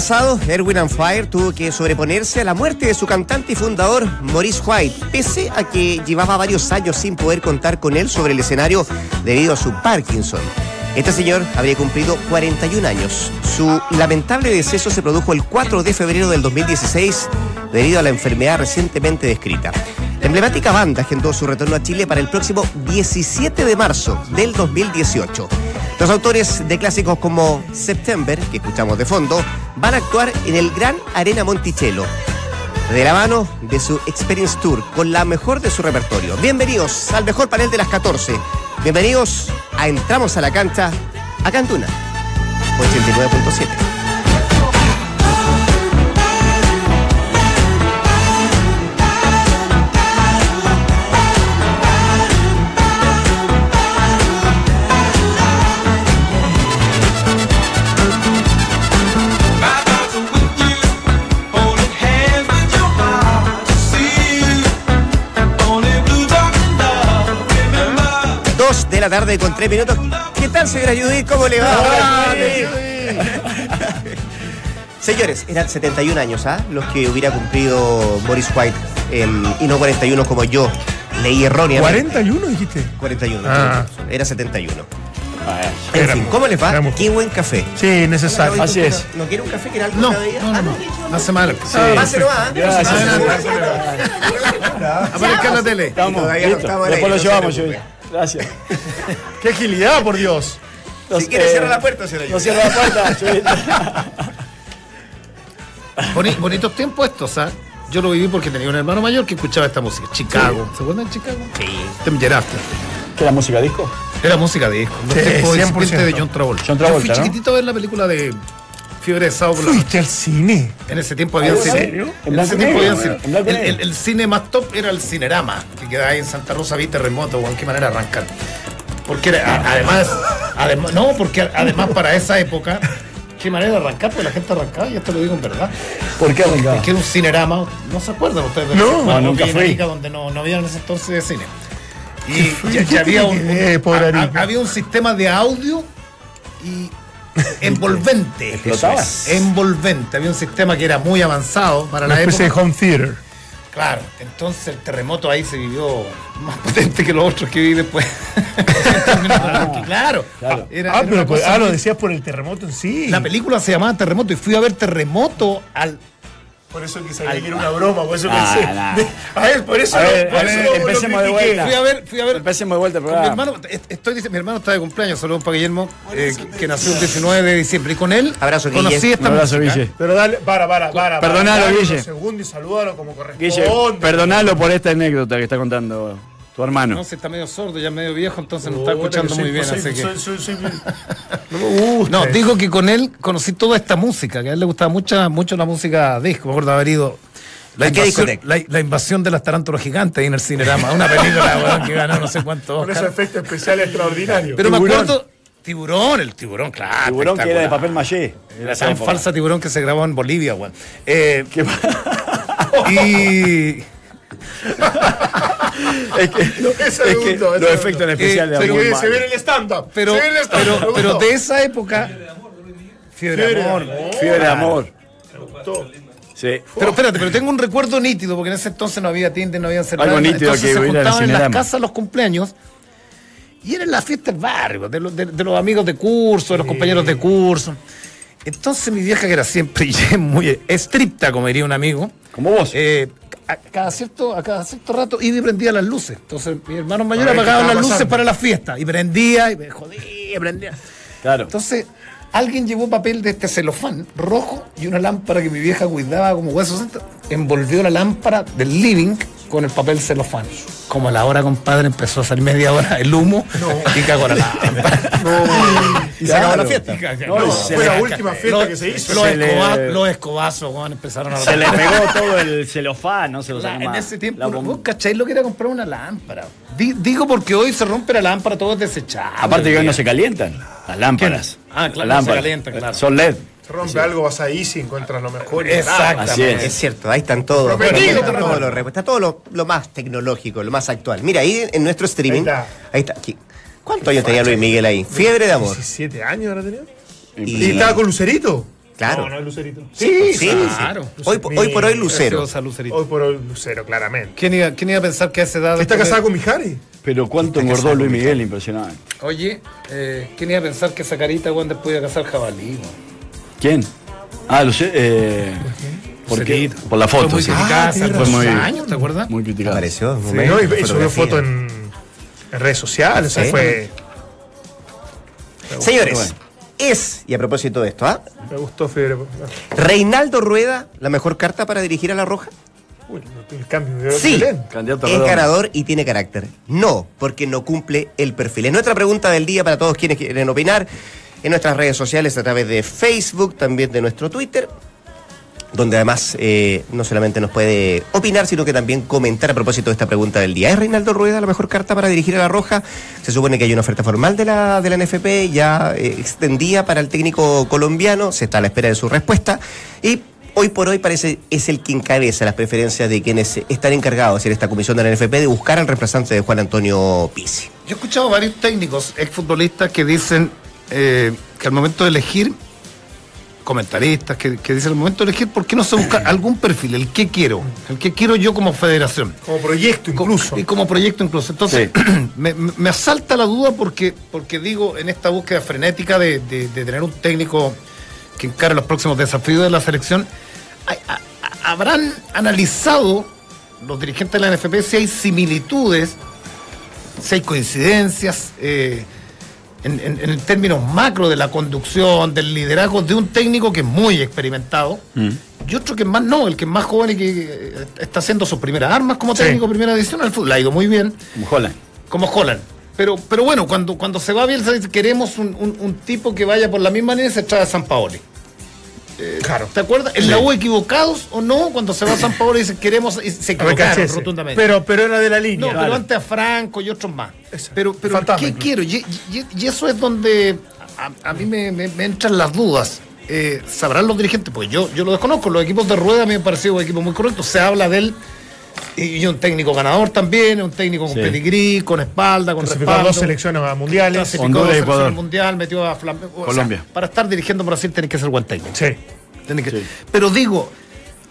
Pasado, Erwin and Fire tuvo que sobreponerse a la muerte de su cantante y fundador, Maurice White, pese a que llevaba varios años sin poder contar con él sobre el escenario debido a su Parkinson. Este señor habría cumplido 41 años. Su lamentable deceso se produjo el 4 de febrero del 2016 debido a la enfermedad recientemente descrita. La emblemática banda agendó su retorno a Chile para el próximo 17 de marzo del 2018. Los autores de clásicos como September, que escuchamos de fondo, van a actuar en el Gran Arena Monticello, de la mano de su Experience Tour, con la mejor de su repertorio. Bienvenidos al mejor panel de las 14. Bienvenidos a Entramos a la Cancha, a Cantuna, 89.7. de la tarde con tres minutos. ¿Qué tal, señora Judith? ¿Cómo le va? Señores, eran 71 años, ¿ah? Los que hubiera cumplido Boris White em, y no 41 como yo. Leí erróneamente. ¿41 dijiste? 41, Ah. era 71. Ah, En Éramos- fin, ¿cómo les va? éramos- Qué buen café. Sí, necesario. Así es. ¿No quiere un café? ¿Quiere algo No, cada día? no, Ah, no, no. no hace mal. Ah, páselo, ah, Gracias. Aparezca en la tele. Estamos, no Después lo no llevamos, preocupe. Gracias. ¡Qué agilidad, por Dios! Si quiere, cierra la puerta, señora No cierra la puerta. Boni- bonitos tiempos estos, ¿ah? Yo lo viví porque tenía un hermano mayor que escuchaba esta música. Chicago. ¿Se acuerdan de Chicago? Sí. Tem Hereafter. ¿Qué era música disco? Era música de disco. Los Sí, tiempos 100%. incipientes de John Travolta. John Travolta, Yo fui ¿no? chiquitito a ver la película de Fiebre de Sábado. ¿Fuiste al cine? En ese tiempo había ¿En cine. serio? En En ese tiempo había cine. El, el- el cine más top era el Cinerama, que quedaba ahí en Santa Rosa, vi terremoto, weón, qué manera de arrancar. Porque era, además, además, no, porque además para esa época, qué manera de arrancar, porque la gente arrancaba, y esto lo digo en verdad. ¿Por qué arrancaba? Porque era un cinerama, no se acuerdan ustedes de No, no, nunca fui. Donde no, no había en ese entonces de cine. ¿Qué Y había un, pobre a- a- había un sistema de audio y envolvente. ¿Explotaba? Eso es, Envolvente. Había un sistema que era muy avanzado para Una la especie de época. home theater. Claro, entonces el terremoto ahí se vivió más potente que los otros que viví después. Porque, claro, Claro. era- ah, era pero pues- ah, lo decías por el terremoto en sí. La película se llamaba Terremoto y fui a ver Terremoto al Por eso que sabía que era una broma, por eso Ah, pensé. nah. A ver, por eso, A ver, por a eso ver, lo empecemos de vuelta. Fui a ver, fui a ver. Empecemos de vuelta el mi hermano, est- estoy dice- mi hermano está de cumpleaños, saludos para Guillermo, eh, que, nació el 19 de diciembre. Y con él Abrazo, Guille. conocí esta Un abrazo, música. Guille. Pero dale, para, para, para. Perdonalo, para, Guille. unos segundos y salúdalo como corresponde. Guille, perdonalo por esta anécdota que está contando tu hermano. No sé, está medio sordo, ya medio viejo, entonces no está escuchando muy bien, así que... no me digo que con él conocí toda esta música, que a él le gustaba mucha, mucho la música disco. Me acuerdo haber ido. La ¿A qué invasión, la, la invasión de las tarántulas gigantes ahí en el Cinerama, una película weón, que ganó no sé cuánto. Con esos Oscar. efectos especiales extraordinarios. Pero me Tiburón. acuerdo. Tiburón, el tiburón, claro. Tiburón que era de papel maché. La tan falsa tiburón que se grabó en Bolivia, weón. Eh, ¿Qué pa- y. es que, es ese los efectos gustó. especiales Eh, muy ve- se en el stand-up. Pero, se ve en el stand-up. pero, pero de esa época. Fiebre de amor. Fiebre de amor. Sí. Pero espérate, pero tengo un recuerdo nítido, porque en ese entonces no había Tinder, no había celular. Algo nítido entonces que se en juntaban en las casas los cumpleaños y era la fiesta del barrio, de los, de, de los amigos de curso, de los compañeros de curso. Entonces mi vieja, que era siempre muy estricta, como diría un amigo, Como vos. eh, a, cada cierto, a cada cierto rato iba y prendía las luces. Entonces mi hermano mayor A ver, ¿qué apagaba estaba las luces para la fiesta y prendía y me jodía, prendía. claro. Entonces, alguien llevó papel de este celofán rojo y una lámpara que mi vieja cuidaba como hueso santo. Envolvió la lámpara del living con el papel celofán. Como a la hora, compadre, empezó a salir media hora el humo y cagó la lámpara. Y se acabó la fiesta. No, No, Fue la última fiesta que se hizo. los Se le- los escobazos, weón, empezaron a Se le pegó todo el celofán, no se lo La- en ese tiempo, ¿vos cacháis lo que era comprar una lámpara? Di- digo porque hoy se rompe la lámpara, todo es desechable. Aparte que hoy no se calientan las lámparas. Ah, claro, no se lámparas. calientan, claro. Son LED. Se rompe algo, vas ahí y encuentras lo mejor. y Exactamente. Así es. Es cierto, ahí están todos. Todos recuerdo. los repu- está todo lo, lo más tecnológico, lo más actual. Mira, ahí en nuestro streaming. Ahí Ahí está. está. aquí. ¿Cuántos años tenía Luis Miguel ahí? Fiebre de amor. 17 años ahora tenía. ¿Y estaba con Lucerito? Claro. No, no es Lucerito. Sí, sí, claro. Hoy, po- hoy por hoy Lucero. Hoy por hoy Lucero, claramente. ¿Quién iba, quién iba a pensar que a esa edad... ¿Está de- casada con Mijari? Pero cuánto engordó Luis Miguel, impresionante. Oye, eh, ¿quién iba a pensar que esa carita cuando después iba a casar jabalí? man? ¿Quién? Ah, sé. Eh, ¿Por qué? Por la Fue foto, muy sí. criticada Ah, hace algunos razón. años, ¿te acuerdas? Muy criticado. Apareció un Sí, momento, ¿no? Y, y subió foto en, en redes sociales. o sea, Sí. fue, Señores, Bueno. Es, y a propósito de esto, ¿ah? me gustó Fede. Reinaldo Rueda, la mejor carta para dirigir a la Roja. Uy, el cambio de Sí. Candidato a Es ganador y tiene carácter. No, porque no cumple el perfil. Es nuestra pregunta del día para todos quienes quieren opinar en nuestras redes sociales a través de Facebook, también de nuestro Twitter, donde además eh, no solamente nos puede opinar, sino que también comentar a propósito de esta pregunta del día. ¿Es Reinaldo Rueda la mejor carta para dirigir a la Roja? Se supone que hay una oferta formal de la, de la NFP ya eh, extendida para el técnico colombiano, se está a la espera de su respuesta y hoy por hoy parece es el que encabeza las preferencias de quienes están encargados en esta comisión de la NFP de buscar al reemplazante de Juan Antonio Pizzi. Yo he escuchado varios técnicos, exfutbolistas, que dicen eh, que al momento de elegir, comentaristas, que, que dicen al momento de elegir, ¿por qué no se busca algún perfil? El que quiero, el que quiero yo como federación. Como proyecto incluso. Y como proyecto incluso. Entonces, me, me- me asalta la duda porque, porque digo, en esta búsqueda frenética de, de- de tener un técnico que encare los próximos desafíos de la selección, hay- a- a- ¿habrán analizado los dirigentes de la NFP si hay similitudes, si hay coincidencias eh, en, en- en términos macro de la conducción, del liderazgo de un técnico que es muy experimentado? Y otro que más no, el que es más joven y que eh, está haciendo sus primeras armas como Sí. técnico de primera división al fútbol. Ha ido muy bien, Como Holland. como Holland. Pero, pero bueno, cuando, cuando se va bien, queremos un, un- un tipo que vaya por la misma línea y se trae a San Paoli. Claro. ¿Te acuerdas? ¿En la U equivocados o no? Cuando se va a San Paoli dice queremos y se equivocaron Recachese. rotundamente. Pero, pero era de la no, línea. pero Claro. antes a Franco y otros más. Eso. Pero, pero Fantasma ¿qué quiero? Y, y- y eso es donde a, a mí me, me- me entran las dudas. Eh, ¿Sabrán los dirigentes? Pues yo, yo lo desconozco. Los equipos de rueda me han parecido un equipo muy correcto. Se habla de él y un técnico ganador también, un técnico con Sí. pedigrí, con espalda, con respaldo. dos selecciones a mundiales. Clasificó Honduras dos y selecciones Ecuador. mundial, metió a Flamengo. o sea, Colombia. para estar dirigiendo Brasil tenés que ser buen técnico. Sí. Tenés que- Sí. Pero digo,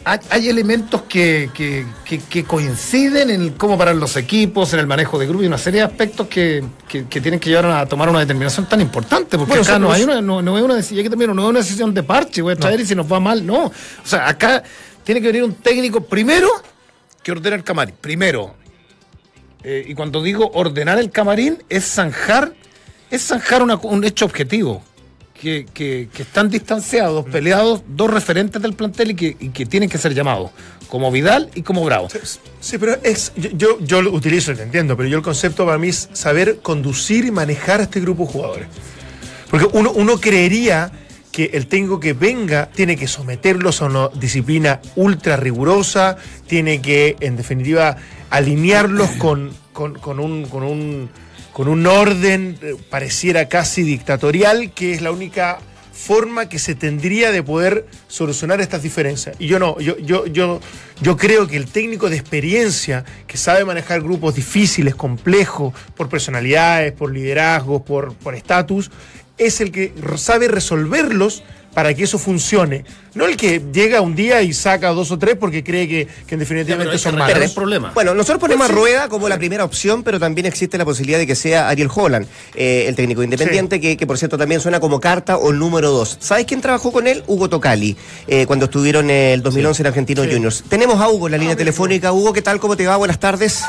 hay, hay elementos que, que- que- que coinciden en cómo parar los equipos, en el manejo de grupos y una serie de aspectos que, que- que tienen que llevar a tomar una determinación tan importante. Porque Bueno, acá no hay una, no, no es una decisión, que termino, no es una decisión de parche, voy a traer y si nos va mal, no. O sea, acá tiene que venir un técnico primero que ordena el camarín. Primero. Eh, y cuando digo ordenar el camarín, es zanjar, es zanjar una- un hecho objetivo. Que, que- que están distanciados, peleados, dos referentes del plantel y que, y que tienen que ser llamados, como Vidal y como Bravo. Sí, pero es. Yo, yo, yo lo utilizo, te entiendo, pero yo el concepto para mí es saber conducir y manejar a este grupo de jugadores. Porque uno, uno creería que el técnico que venga tiene que someterlos a una disciplina ultra rigurosa, tiene que, en definitiva, alinearlos con, con, con un. Con un con un orden, eh, pareciera casi dictatorial, que es la única forma que se tendría de poder solucionar estas diferencias. Y yo no, yo, yo, yo, yo creo que el técnico de experiencia, que sabe manejar grupos difíciles, complejos, por personalidades, por liderazgos, por por estatus, es el que sabe resolverlos para que eso funcione. No el que llega un día y saca dos o tres porque cree que, que en definitivamente son malos. el problema. Bueno, nosotros ponemos a Rueda como la primera opción, pero también existe la posibilidad de que sea Ariel Holland, eh, el técnico independiente, que, que por cierto también suena como carta o el número dos. ¿Sabes quién trabajó con él? Hugo Tocali, eh, cuando estuvieron en el 2011 en Argentinos Sí. Juniors. Tenemos a Hugo en la línea telefónica. Hugo, ¿qué tal? ¿Cómo te va? Buenas tardes.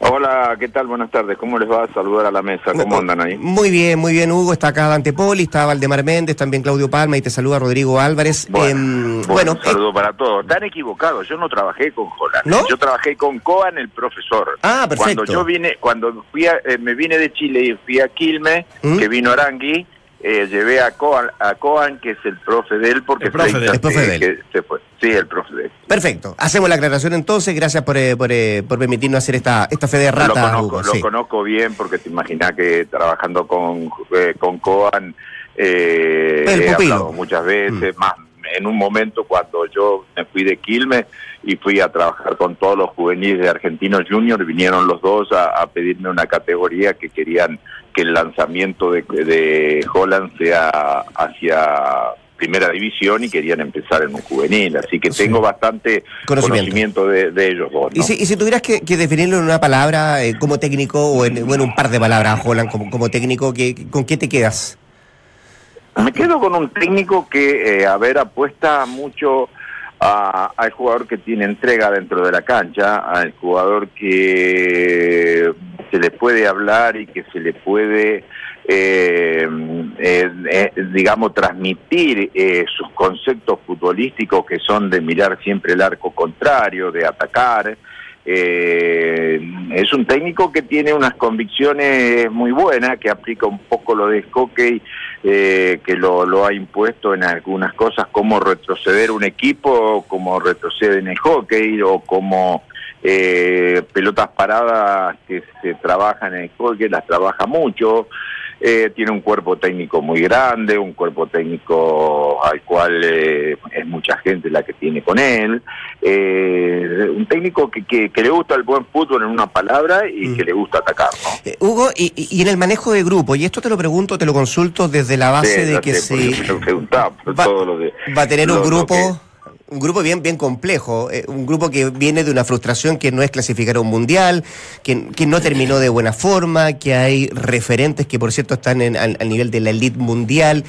Hola, ¿qué tal? Buenas tardes. ¿Cómo les va a saludar a la mesa? ¿Cómo andan ahí? Muy bien, muy bien, Hugo. Está acá Dante Poli, está Valdemar Méndez, también Claudio Palma y te saluda Rodrigo Álvarez. Bueno, Em, bueno, bueno, un saludo para todos. Están equivocados. Yo no trabajé con Holland. ¿No? Yo trabajé con Coan, el profesor. Ah, perfecto. Cuando yo vine, cuando fui a- eh, me vine de Chile y fui a Quilmes, ¿Mm? que vino Arangui, eh, llevé a Coan, a Coan, que es el profe de él, porque El profe de. El profe eh, de él. que se fue. Sí, el profe de él. perfecto. Hacemos la aclaración entonces. Gracias por, eh, por, eh, por permitirnos hacer esta, esta fe de lo rata, conozco, Hugo. lo sí. conozco bien porque te imaginas que trabajando con, eh, con Coan eh, he hablado muchas veces, más en un momento cuando yo me fui de Quilmes y fui a trabajar con todos los juveniles de Argentinos Junior, vinieron los dos a, a pedirme una categoría que querían que el lanzamiento de, de Holland sea hacia primera división y querían empezar en un juvenil. Así que tengo bastante Conocimiento. conocimiento, de, de ellos dos. ¿no? Y si, y si tuvieras que, que definirlo en una palabra eh, como técnico, o en bueno, un par de palabras, Holland, como, como técnico, ¿qué- ¿con qué te quedas? Me quedo con un técnico que, eh, a ver, apuesta mucho a- al jugador que tiene entrega dentro de la cancha, al jugador que se le puede hablar y que se le puede, eh, eh, eh, digamos, transmitir eh, sus conceptos futbolísticos que son de mirar siempre el arco contrario, de atacar. Eh, es un técnico que tiene unas convicciones muy buenas, que aplica un poco lo de hockey, eh, que lo, lo ha impuesto en algunas cosas, como retroceder un equipo, como retrocede en el hockey, o como eh, pelotas paradas que se trabajan en el hockey, las trabaja mucho. Eh, tiene un cuerpo técnico muy grande, un cuerpo técnico al cual eh, es mucha gente la que tiene con él. Eh, un técnico que, que, que le gusta el buen fútbol en una palabra y Mm. que le gusta atacar, ¿no? Eh, Hugo, y, y- en el manejo de grupo, y esto te lo pregunto, te lo consulto desde la base Sí, de que se por va, todo lo de- va a tener un lo- grupo, un grupo bien, bien complejo, eh, un grupo que viene de una frustración que no es clasificar a un mundial, que, que no terminó de buena forma, que hay referentes que por cierto están en- al, al nivel de la elite mundial.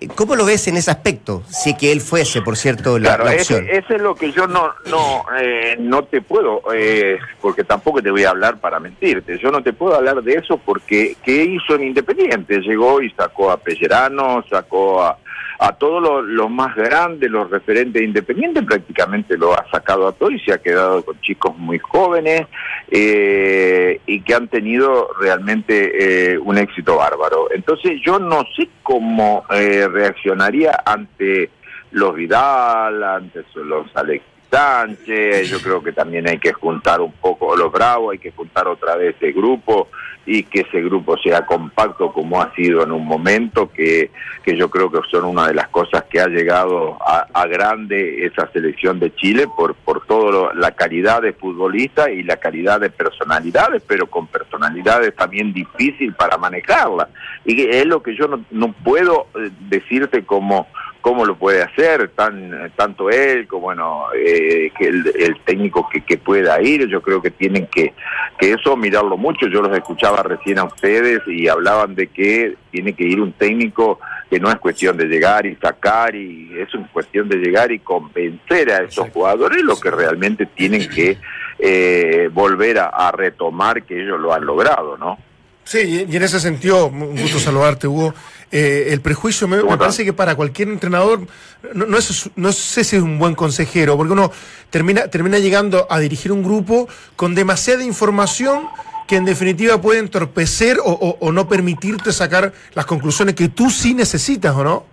Eh, ¿Cómo lo ves en ese aspecto? Si que él fuese, por cierto, la, Claro, la ese, opción. ese es lo que yo no no eh, no te puedo, eh, porque tampoco te voy a hablar para mentirte. Yo no te puedo hablar de eso porque ¿qué hizo en Independiente? Llegó y sacó a Pellerano, sacó a, a todos los más grandes, los referentes de Independiente, prácticamente lo ha sacado a todo y se ha quedado con chicos muy jóvenes eh, y que han tenido realmente eh, un éxito bárbaro. Entonces yo no sé cómo eh, reaccionaría ante los Vidal, antes los Alex Sánchez, yo creo que también hay que juntar un poco los Bravos, hay que juntar otra vez ese grupo y que ese grupo sea compacto como ha sido en un momento, que, que yo creo que son una de las cosas que ha llegado a, grande esa selección de Chile por, por toda la calidad de futbolista y la calidad de personalidades, pero con personalidades también difícil para manejarla. Y es lo que yo no, no puedo eh, decirte como cómo lo puede hacer, tan tanto él como bueno eh, que el, el técnico que, que pueda ir, yo creo que tienen que, que eso mirarlo mucho, yo los escuchaba recién a ustedes y hablaban de que tiene que ir un técnico que no es cuestión de llegar y sacar y es una cuestión de llegar y convencer a esos jugadores lo que realmente tienen que eh, volver a, a retomar que ellos lo han logrado, ¿no? Sí, y- y en ese sentido, un gusto saludarte, Hugo. Eh, el prejuicio me, parece que para cualquier entrenador, no, no, es, no sé si es un buen consejero, porque uno termina, termina llegando a dirigir un grupo con demasiada información que en definitiva puede entorpecer o, o- o no permitirte sacar las conclusiones que tú sí necesitas, ¿o no?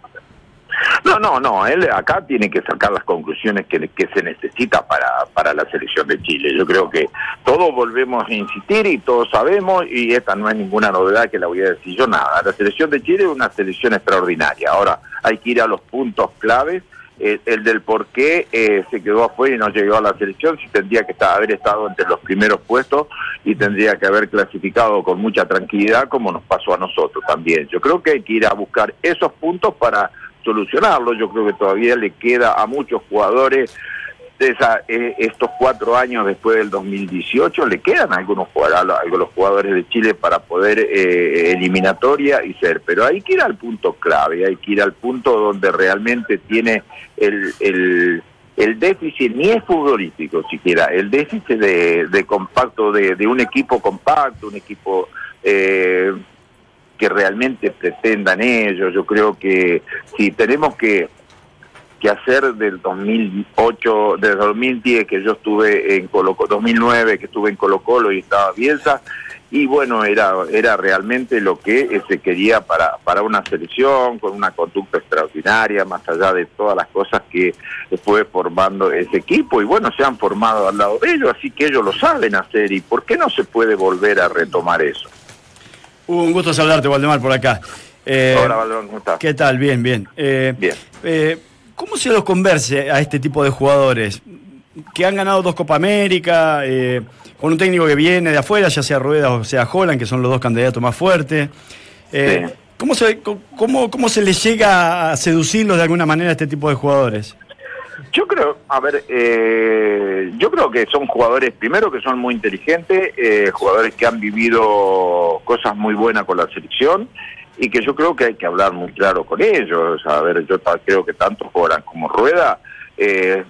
No, no, no, él acá tiene que sacar las conclusiones que, se necesita para, para la selección de Chile. Yo creo que todos volvemos a insistir y todos sabemos, y esta no es ninguna novedad que la voy a decir yo nada. La selección de Chile es una selección extraordinaria. Ahora, hay que ir a los puntos claves. eh, el del por qué eh, se quedó afuera y no llegó a la selección, si tendría que estar, haber estado entre los primeros puestos y tendría que haber clasificado con mucha tranquilidad como nos pasó a nosotros también. Yo creo que hay que ir a buscar esos puntos para solucionarlo. Yo creo que todavía le queda a muchos jugadores de esa, eh, estos cuatro años después del 2018, le quedan algunos jugadores, algunos jugadores de Chile para poder eh, eliminatoria y ser. Pero hay que ir al punto clave, hay que ir al punto donde realmente tiene el, el, el déficit, ni es futbolístico siquiera, el déficit de, de compacto, de, de un equipo compacto, un equipo... Eh, que realmente pretendan ellos. Yo creo que si tenemos que, que hacer del 2008, del 2010 que yo estuve en Colo 2009 que estuve en Colo Colo y estaba Bielsa, y bueno, era, era realmente lo que se quería para, para una selección, con una conducta extraordinaria, más allá de todas las cosas que fue formando ese equipo, y bueno, se han formado al lado de ellos, así que ellos lo saben hacer, y ¿por qué no se puede volver a retomar eso? Un gusto saludarte, Waldemar, por acá. Eh, Hola, Valdrón, ¿cómo estás? ¿Qué tal? Bien, bien. Eh, Bien. eh, ¿Cómo se los converse a este tipo de jugadores que han ganado dos Copa América, eh, con un técnico que viene de afuera, ya sea Rueda o sea Holland, que son los dos candidatos más fuertes? Eh, ¿Cómo se, cómo, ¿Cómo se les llega a seducirlos de alguna manera a este tipo de jugadores? Yo creo, a ver, eh, yo creo que son jugadores, primero que son muy inteligentes, eh, jugadores que han vivido cosas muy buenas con la selección y que yo creo que hay que hablar muy claro con ellos. A ver, yo creo que tanto Joran como Rueda eh,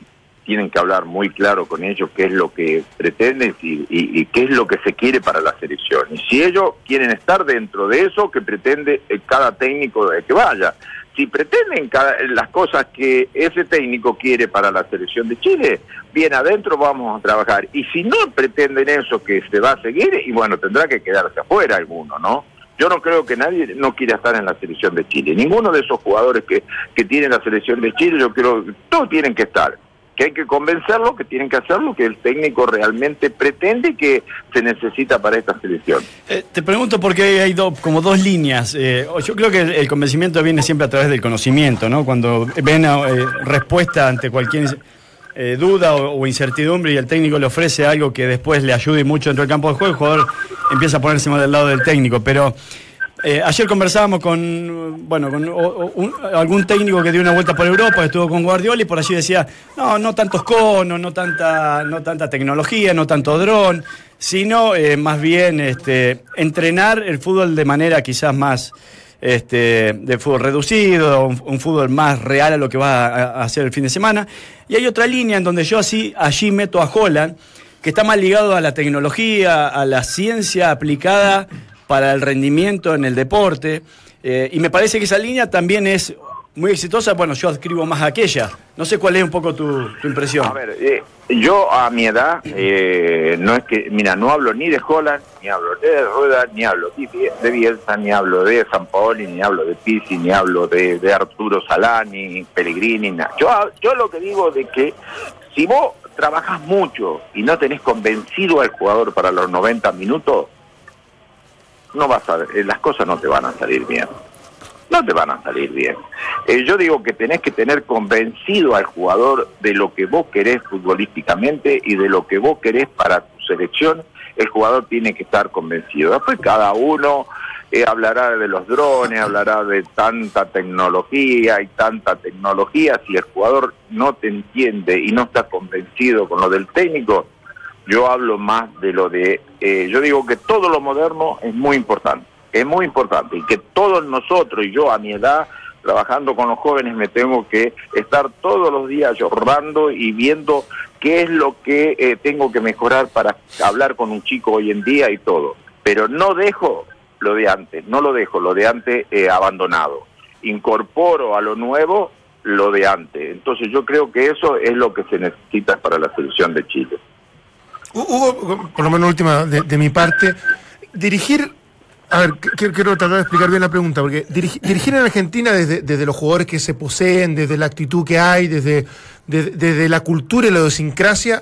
tienen que hablar muy claro con ellos qué es lo que pretenden y, y, qué es lo que se quiere para la selección. Y si ellos quieren estar dentro de eso, que pretende cada técnico que vaya si pretenden las cosas que ese técnico quiere para la selección de Chile, bien adentro vamos a trabajar. Y si no pretenden eso que se va a seguir, y bueno, tendrá que quedarse afuera alguno, ¿no? Yo no creo que nadie no quiera estar en la selección de Chile. Ninguno de esos jugadores que, que tienen la selección de Chile, yo creo que todos tienen que estar que hay que convencerlo, que tienen que hacer lo que el técnico realmente pretende que se necesita para esta selección. Eh, te pregunto porque hay como dos líneas. Eh, yo creo que el, convencimiento viene siempre a través del conocimiento, ¿no? Cuando ven eh, respuesta ante cualquier duda o, incertidumbre y el técnico le ofrece algo que después le ayude mucho dentro del campo de juego, el jugador empieza a ponerse más del lado del técnico. Pero eh, ayer conversábamos con, bueno, con algún técnico que dio una vuelta por Europa, estuvo con Guardiola y por allí decía, no, no tantos conos, no tanta, no tanta tecnología, no tanto dron, sino eh, más bien este, entrenar el fútbol de manera quizás más este, de fútbol reducido, un, fútbol más real a lo que va a, hacer el fin de semana. Y hay otra línea en donde yo así allí meto a Holland, que está más ligado a la tecnología, a la ciencia aplicada para el rendimiento en el deporte. Eh, y me parece que esa línea también es muy exitosa. Bueno, yo adscribo más a aquella. No sé cuál es un poco tu, impresión. A ver, eh, yo a mi edad, eh, no es que, mira, no hablo ni de Holland, ni hablo de Rueda, ni hablo de Bielsa, ni hablo de San Paoli, ni hablo de Pizzi, ni hablo de, Arturo Salani, Pellegrini, nada. Yo, yo lo que digo de que si vos trabajas mucho y no tenés convencido al jugador para los 90 minutos, no vas a, eh, las cosas no te van a salir bien. No te van a salir bien. Eh, yo digo que tenés que tener convencido al jugador de lo que vos querés futbolísticamente y de lo que vos querés para tu selección. El jugador tiene que estar convencido. Después cada uno eh, hablará de los drones, hablará de tanta tecnología y tanta tecnología. Si el jugador no te entiende y no está convencido con lo del técnico, yo hablo más de lo de, eh, yo digo que todo lo moderno es muy importante, es muy importante y que todos nosotros y yo a mi edad, trabajando con los jóvenes, me tengo que estar todos los días llorando y viendo qué es lo que eh, tengo que mejorar para hablar con un chico hoy en día y todo. Pero no dejo lo de antes, no lo dejo lo de antes eh, abandonado. Incorporo a lo nuevo lo de antes. Entonces yo creo que eso es lo que se necesita para la selección de Chile. Hugo, por lo menos última de, mi parte, dirigir a ver, quiero, tratar de explicar bien la pregunta, porque dirigir, en Argentina desde, los jugadores que se poseen, desde la actitud que hay, desde, desde, la cultura y la idiosincrasia,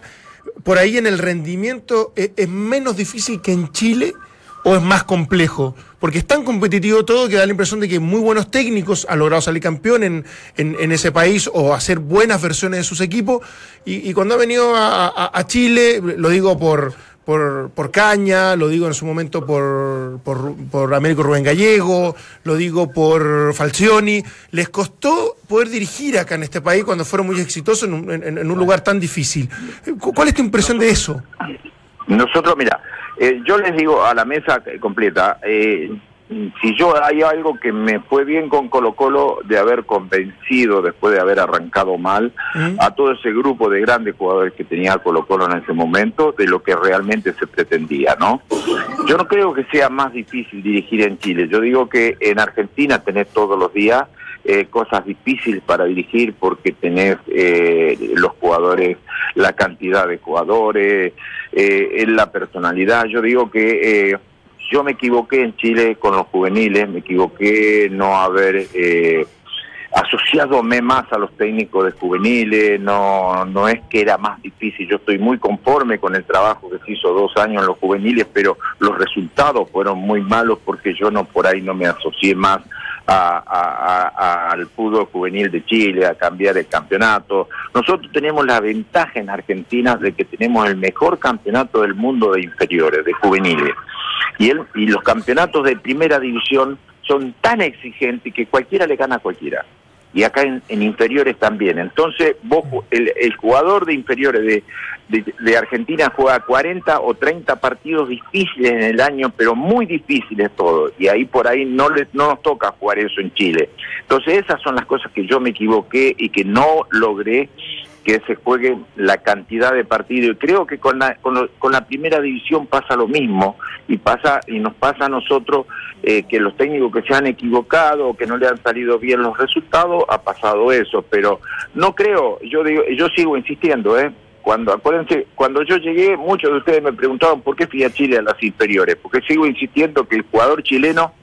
por ahí en el rendimiento es, es menos difícil que en Chile o es más complejo? Porque es tan competitivo todo que da la impresión de que muy buenos técnicos han logrado salir campeón en, en, ese país o hacer buenas versiones de sus equipos. Y, cuando ha venido a, Chile, lo digo por, por, por, Caña, lo digo en su momento por, por, por, Américo Rubén Gallego, lo digo por Falcioni, les costó poder dirigir acá en este país cuando fueron muy exitosos en un, en un lugar tan difícil. ¿Cuál es tu impresión de eso? Nosotros, mira, eh, yo les digo a la mesa completa, eh, si yo hay algo que me fue bien con Colo Colo de haber convencido después de haber arrancado mal mm. a todo ese grupo de grandes jugadores que tenía Colo Colo en ese momento de lo que realmente se pretendía, ¿no? Yo no creo que sea más difícil dirigir en Chile. Yo digo que en Argentina tenés todos los días eh, cosas difíciles para dirigir porque tenés los jugadores, la cantidad de jugadores, eh, la personalidad. Yo digo que eh, yo me equivoqué en Chile con los juveniles, me equivoqué no haber eh, asociadome más a los técnicos de juveniles, no, no es que era más difícil, yo estoy muy conforme con el trabajo que se hizo dos años en los juveniles, pero los resultados fueron muy malos porque yo no por ahí no me asocié más al fútbol juvenil de Chile, a cambiar el campeonato. Nosotros tenemos la ventaja en Argentina de que tenemos el mejor campeonato del mundo de inferiores, de juveniles. Y, el, y los campeonatos de primera división son tan exigentes que cualquiera le gana a cualquiera. Y acá en, inferiores también. Entonces, vos, el, el jugador de inferiores de, de, de Argentina juega 40 o 30 partidos difíciles en el año, pero muy difíciles todos. Y ahí por ahí no, les, no nos toca jugar eso en Chile. Entonces, esas son las cosas que yo me equivoqué y que no logré que se juegue la cantidad de partidos. Y creo que con la, con, lo- con la primera división pasa lo mismo y pasa y nos pasa a nosotros eh, que los técnicos que se han equivocado o que no le han salido bien los resultados ha pasado eso. Pero no creo, yo digo, yo sigo insistiendo, ¿eh? Cuando, acuérdense, cuando yo llegué, muchos de ustedes me preguntaban por qué fui a Chile a las inferiores, porque sigo insistiendo que el jugador chileno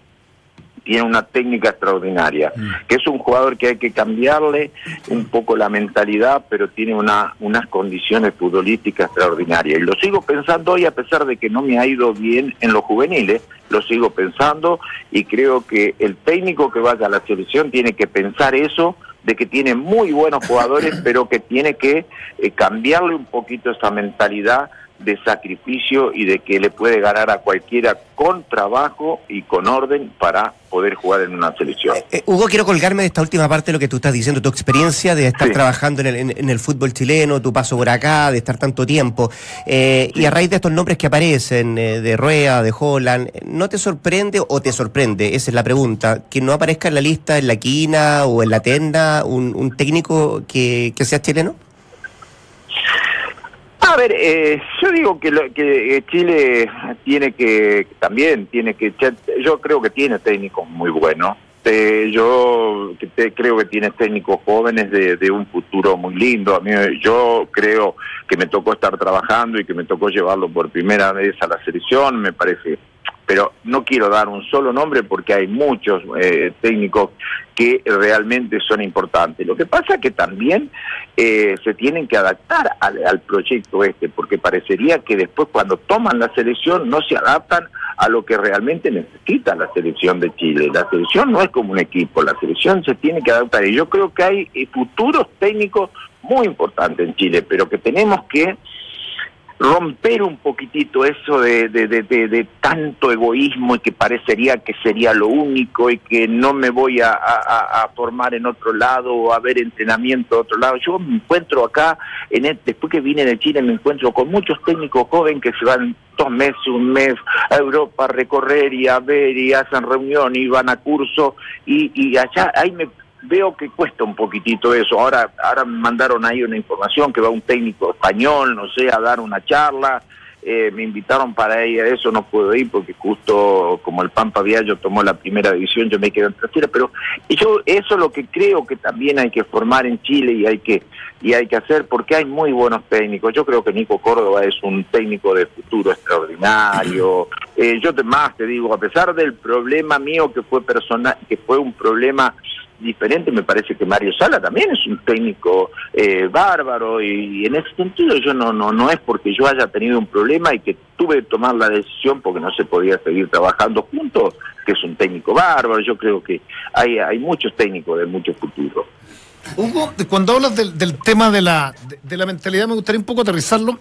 tiene una técnica extraordinaria, que es un jugador que hay que cambiarle un poco la mentalidad, pero tiene una, unas condiciones futbolísticas extraordinarias. Y lo sigo pensando hoy a pesar de que no me ha ido bien en los juveniles, lo sigo pensando y creo que el técnico que vaya a la selección tiene que pensar eso de que tiene muy buenos jugadores, pero que tiene que eh, cambiarle un poquito esa mentalidad de sacrificio y de que le puede ganar a cualquiera con trabajo y con orden para poder jugar en una selección. Eh, Hugo, quiero colgarme de esta última parte de lo que tú estás diciendo, tu experiencia de estar Sí. trabajando en el, en- en el fútbol chileno, tu paso por acá, de estar tanto tiempo. Eh, Y a raíz de estos nombres que aparecen, eh, de Rueda, de Holland, ¿no te sorprende o te sorprende? Esa es la pregunta. Que no aparezca en la lista, en la quina o en la tenda, un, un técnico que, que sea chileno? A ver, eh, yo digo que, lo- que eh, Chile tiene que, también tiene que, yo creo que tiene técnicos muy buenos. Eh, yo te- creo que tiene técnicos jóvenes de, de un futuro muy lindo. A mí, yo creo que me tocó estar trabajando y que me tocó llevarlo por primera vez a la selección, me parece. Pero no quiero dar un solo nombre porque hay muchos eh, técnicos que realmente son importantes. Lo que pasa es que también eh, se tienen que adaptar al, al proyecto este, porque parecería que después cuando toman la selección no se adaptan a lo que realmente necesita la selección de Chile. La selección no es como un equipo, la selección se tiene que adaptar. Y yo creo que hay eh, futuros técnicos muy importantes en Chile, pero que tenemos que romper un poquitito eso de, de, de, de- de tanto egoísmo y que parecería que sería lo único y que no me voy a, a- formar en otro lado o a ver entrenamiento en otro lado. Yo me encuentro acá, en el- después que vine de Chile, me encuentro con muchos técnicos jóvenes que se van dos meses, un mes a Europa a recorrer y a ver y hacen reunión y van a curso y, y allá ahí me veo que cuesta un poquitito eso. Ahora, ahora me mandaron ahí una información que va un técnico español, no sé, a dar una charla. Eh, me invitaron para ir a eso, no puedo ir porque justo como el Pampa Viallo tomó la primera división, yo me quedo en tercera, pero yo eso es lo que creo que también hay que formar en Chile y hay que y hay que hacer porque hay muy buenos técnicos. Yo creo que Nico Córdoba es un técnico de futuro extraordinario. Eh, yo te más te digo, a pesar del problema mío que fue personal, que fue un problema diferente, me parece que Mario Sala también es un técnico eh, bárbaro y, en ese sentido yo no no no es porque yo haya tenido un problema y que tuve que tomar la decisión porque no se podía seguir trabajando juntos, que es un técnico bárbaro, yo creo que hay hay muchos técnicos de mucho futuro. Hugo, cuando hablas del, tema de la, de la mentalidad, me gustaría un poco aterrizarlo.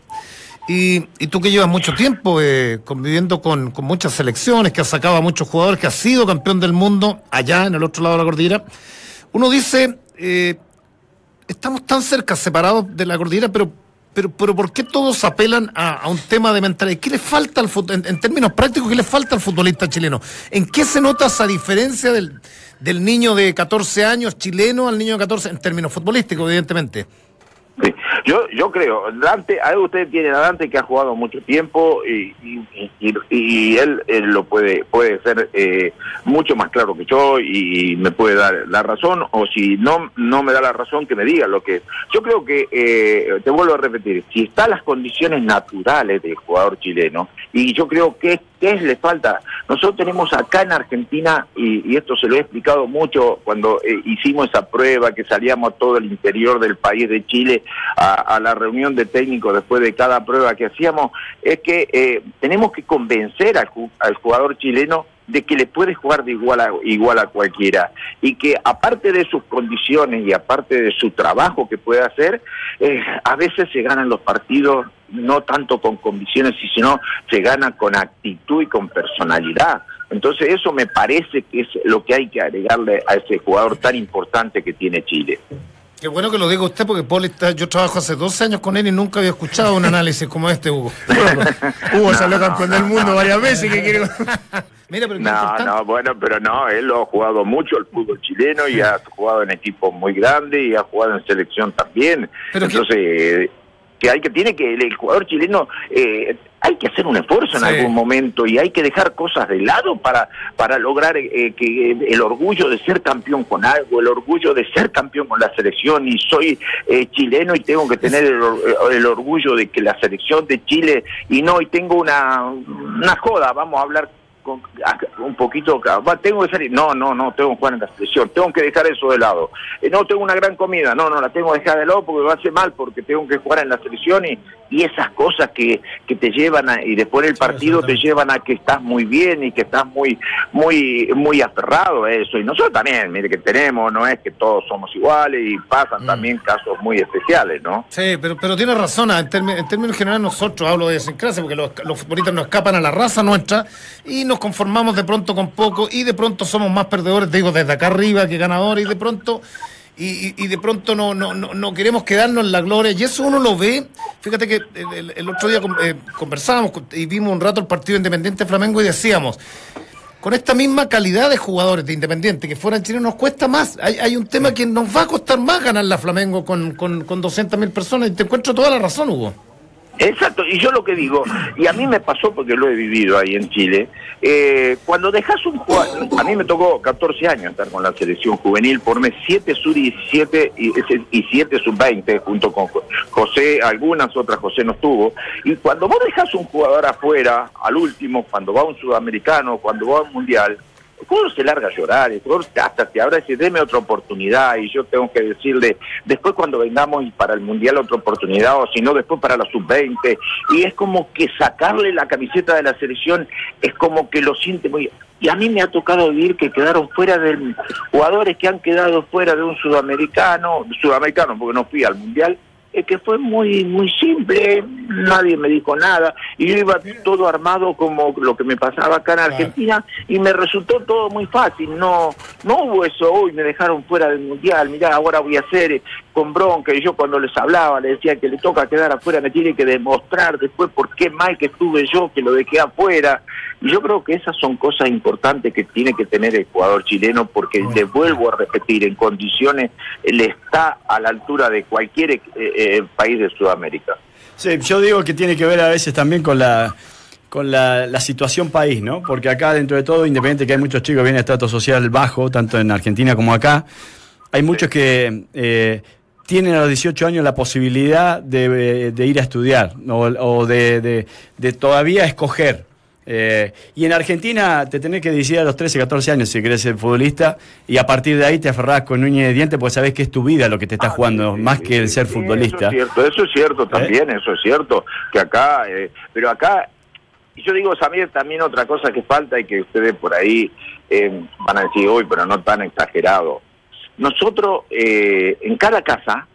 Y, y tú que llevas mucho tiempo eh, conviviendo con, muchas selecciones, que has sacado a muchos jugadores, que has sido campeón del mundo allá en el otro lado de la cordillera, uno dice, eh, estamos tan cerca, separados de la cordillera, pero, pero, pero ¿por qué todos apelan a, un tema de mentalidad? ¿Qué le falta al en, en términos prácticos, qué le falta al futbolista chileno? ¿En qué se nota esa diferencia del, del niño de 14 años chileno al niño de 14, en términos futbolísticos, evidentemente? Yo, yo creo, Dante, ahí ustedes tienen a Dante que ha jugado mucho tiempo y, y, y- él, lo puede puede ser eh, mucho más claro que yo y me puede dar la razón o si no no me da la razón que me diga lo que yo creo que eh, te vuelvo a repetir si están las condiciones naturales del jugador chileno y yo creo que qué le falta. Nosotros tenemos acá en Argentina y, y esto se lo he explicado mucho cuando eh, hicimos esa prueba que salíamos a todo el interior del país de Chile a, la reunión de técnicos después de cada prueba que hacíamos, es que eh, tenemos que convencer al, al jugador chileno de que le puede jugar de igual a, igual a cualquiera y que aparte de sus condiciones y aparte de su trabajo que puede hacer, eh, a veces se ganan los partidos no tanto con condiciones, sino se gana con actitud y con personalidad. Entonces eso me parece que es lo que hay que agregarle a ese jugador tan importante que tiene Chile. Qué bueno que lo diga usted, porque Paul está, yo trabajo hace 12 años con él y nunca había escuchado un análisis como este, Hugo. Hugo salió campeón del mundo varias veces. que quiere... Mira, pero qué No, no, bueno, pero no, él lo ha jugado mucho el fútbol chileno y ha jugado en equipos muy grandes y ha jugado en selección también. Pero Entonces, eh, que hay que tiene que el, el jugador chileno eh, hay que hacer un esfuerzo en Sí. algún momento y hay que dejar cosas de lado para para lograr eh, que el orgullo de ser campeón con algo, el orgullo de ser campeón con la selección y soy eh, chileno y tengo que tener el, or- el orgullo de que la selección de Chile y no y tengo una una joda, vamos a hablar un poquito, tengo que salir, no, no, no, tengo que jugar en la selección, tengo que dejar eso de lado. Eh, no tengo una gran comida, no, no, la tengo que dejar de lado porque me hace mal, porque tengo que jugar en la selección y, y esas cosas que, que te llevan a, y después del partido te llevan a que estás muy bien y que estás muy, muy, muy aferrado a eso. Y nosotros también, mire que tenemos, no es que todos somos iguales y pasan también casos muy especiales, ¿no? Sí, pero, pero tiene razón, en, en términos generales nosotros, hablo de idiosincrasia, porque los, los futbolistas nos escapan a la raza nuestra y nos conformamos de pronto con poco y de pronto somos más perdedores, digo, desde acá arriba que ganadores y de pronto... Y, y- de pronto no, no, no, no queremos quedarnos en la gloria. Y eso uno lo ve. Fíjate que el, otro día eh, conversábamos con- y vimos un rato el partido Independiente Flamengo y decíamos, con esta misma calidad de jugadores de Independiente que fueran chilenos nos cuesta más. Hay, hay un tema que nos va a costar más ganar la Flamengo con, con, con 200.000 personas y te encuentro toda la razón, Hugo. Exacto, y yo lo que digo, y a mí me pasó porque lo he vivido ahí en Chile, eh, cuando dejas un jugador, a mí me tocó 14 años estar con la selección juvenil, formé 7 sub 17 y, y 7 sub 20 junto con Jo- José, algunas otras José no estuvo, y cuando vos dejas un jugador afuera, al último, cuando va un sudamericano, cuando va a un mundial, el jugador se larga a llorar, el jugador hasta abraza y dice, deme otra oportunidad, y yo tengo que decirle, después cuando vengamos y para el Mundial otra oportunidad, o si no, después para la Sub-20, y es como que sacarle la camiseta de la selección es como que lo siente muy... Y a mí me ha tocado vivir que quedaron fuera de jugadores que han quedado fuera de un sudamericano, sudamericano porque no fui al Mundial, es que fue muy muy simple, nadie me dijo nada, y yo iba todo armado como lo que me pasaba acá en Argentina, y me resultó todo muy fácil, no no hubo eso, hoy me dejaron fuera del mundial, mirá, ahora voy a hacer eh, con bronca, y yo cuando les hablaba les decía que le toca quedar afuera, me tiene que demostrar después por qué mal que estuve yo, que lo dejé afuera, yo creo que esas son cosas importantes que tiene que tener el jugador chileno, porque le vuelvo a repetir, en condiciones, él está a la altura de cualquier eh, eh, país de Sudamérica. Sí, yo digo que tiene que ver a veces también con la con la, la situación país, ¿no? Porque acá dentro de todo, independiente que hay muchos chicos que vienen de estrato social bajo, tanto en Argentina como acá, hay muchos que eh, tienen a los 18 años la posibilidad de, de ir a estudiar o, o de, de- de todavía escoger. Eh, y en Argentina te tenés que decidir a los 13, 14 años si querés ser futbolista y a partir de ahí te aferrás con uña de diente porque sabés que es tu vida lo que te está jugando, más que el ser Sí, futbolista. Eso es cierto, eso es cierto también, eso es cierto, que acá, eh, pero acá, y yo digo también, también otra cosa que falta y que ustedes por ahí eh, van a decir hoy, pero no tan exagerado. Nosotros, eh, en cada casa,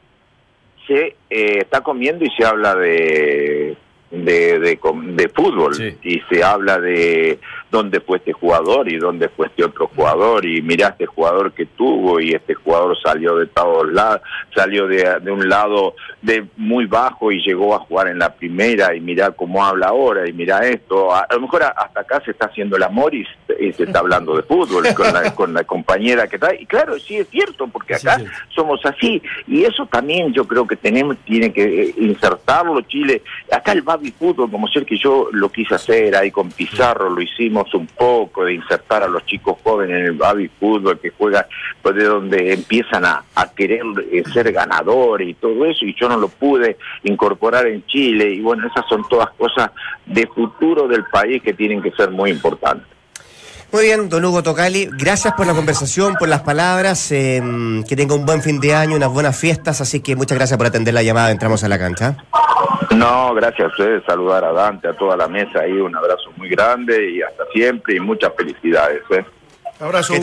se eh, está comiendo y se habla de de, de, de fútbol Sí. y se habla de dónde fue este jugador y dónde fue este otro jugador y mirá este jugador que tuvo y este jugador salió de todos lados, salió de, de un lado de muy bajo y llegó a jugar en la primera y mirá cómo habla ahora y mirá esto, a, a lo mejor hasta acá se está haciendo el amor y, se- y se está hablando de fútbol con la, con la compañera que está y claro, sí es cierto porque acá somos así y eso también yo creo que tenemos tiene que eh, insertarlo Chile. Acá el baby fútbol como ser que yo lo quise hacer ahí con Pizarro lo hicimos un poco de insertar a los chicos jóvenes en el baby fútbol que juegan pues de donde empiezan a, querer eh, ser ganadores y todo eso y yo no lo pude incorporar en Chile y bueno esas son todas cosas de futuro del país que tienen que ser muy importantes Muy bien, don Hugo Tocali, gracias por la conversación, por las palabras, eh, que tenga un buen fin de año, unas buenas fiestas, así que muchas gracias por atender la llamada, entramos a la cancha. No, gracias a ustedes, saludar a Dante, a toda la mesa ahí, un abrazo muy grande y hasta siempre y muchas felicidades. ¿eh? Abrazo.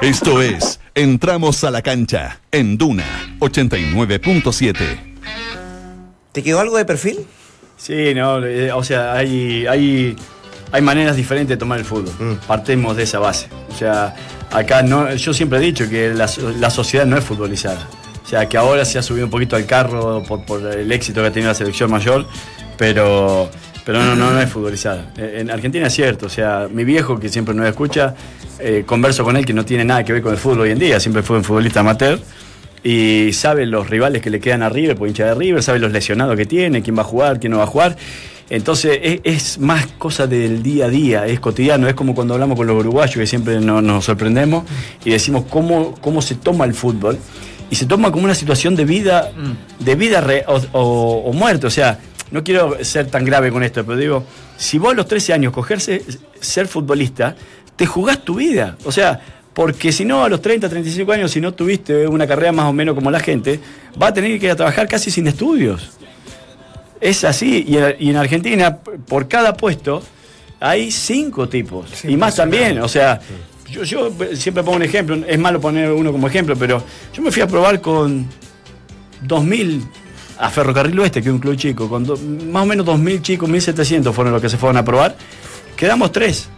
Esto es Entramos a la cancha en Duna 89.7. ¿Te quedó algo de perfil? Sí, no, eh, o sea, hay, hay hay maneras diferentes de tomar el fútbol. Mm. Partemos de esa base. O sea, acá no, yo siempre he dicho que la, la sociedad no es futbolizada. O sea, que ahora se ha subido un poquito al carro por, el éxito que ha tenido la selección mayor, pero, pero no, no, no es futbolizada. Eh, En Argentina es cierto, o sea, mi viejo que siempre nos escucha, eh, converso con él que no tiene nada que ver con el fútbol hoy en día, siempre fue un futbolista amateur y sabe los rivales que le quedan a River, por hincha de River, sabe los lesionados que tiene, quién va a jugar, quién no va a jugar. Entonces es, más cosa del día a día, es cotidiano, es como cuando hablamos con los uruguayos que siempre no- nos sorprendemos y decimos cómo, cómo se toma el fútbol y se toma como una situación de vida, de vida re- o, o- o muerte. O sea, no quiero ser tan grave con esto, pero digo, si vos a los 13 años cogerse ser futbolista, te jugás tu vida. O sea, porque si no, a los 30, 35 años, si no tuviste una carrera más o menos como la gente, va a tener que ir a trabajar casi sin estudios. Es así. Y en, Argentina, por cada puesto, hay cinco tipos. y más también. O sea, yo, yo siempre pongo un ejemplo. Es malo poner uno como ejemplo, pero yo me fui a probar con 2.000 a Ferrocarril Oeste, que es un club chico. Con do- más o menos 2.000 chicos, 1.700 fueron los que se fueron a probar. Quedamos tres.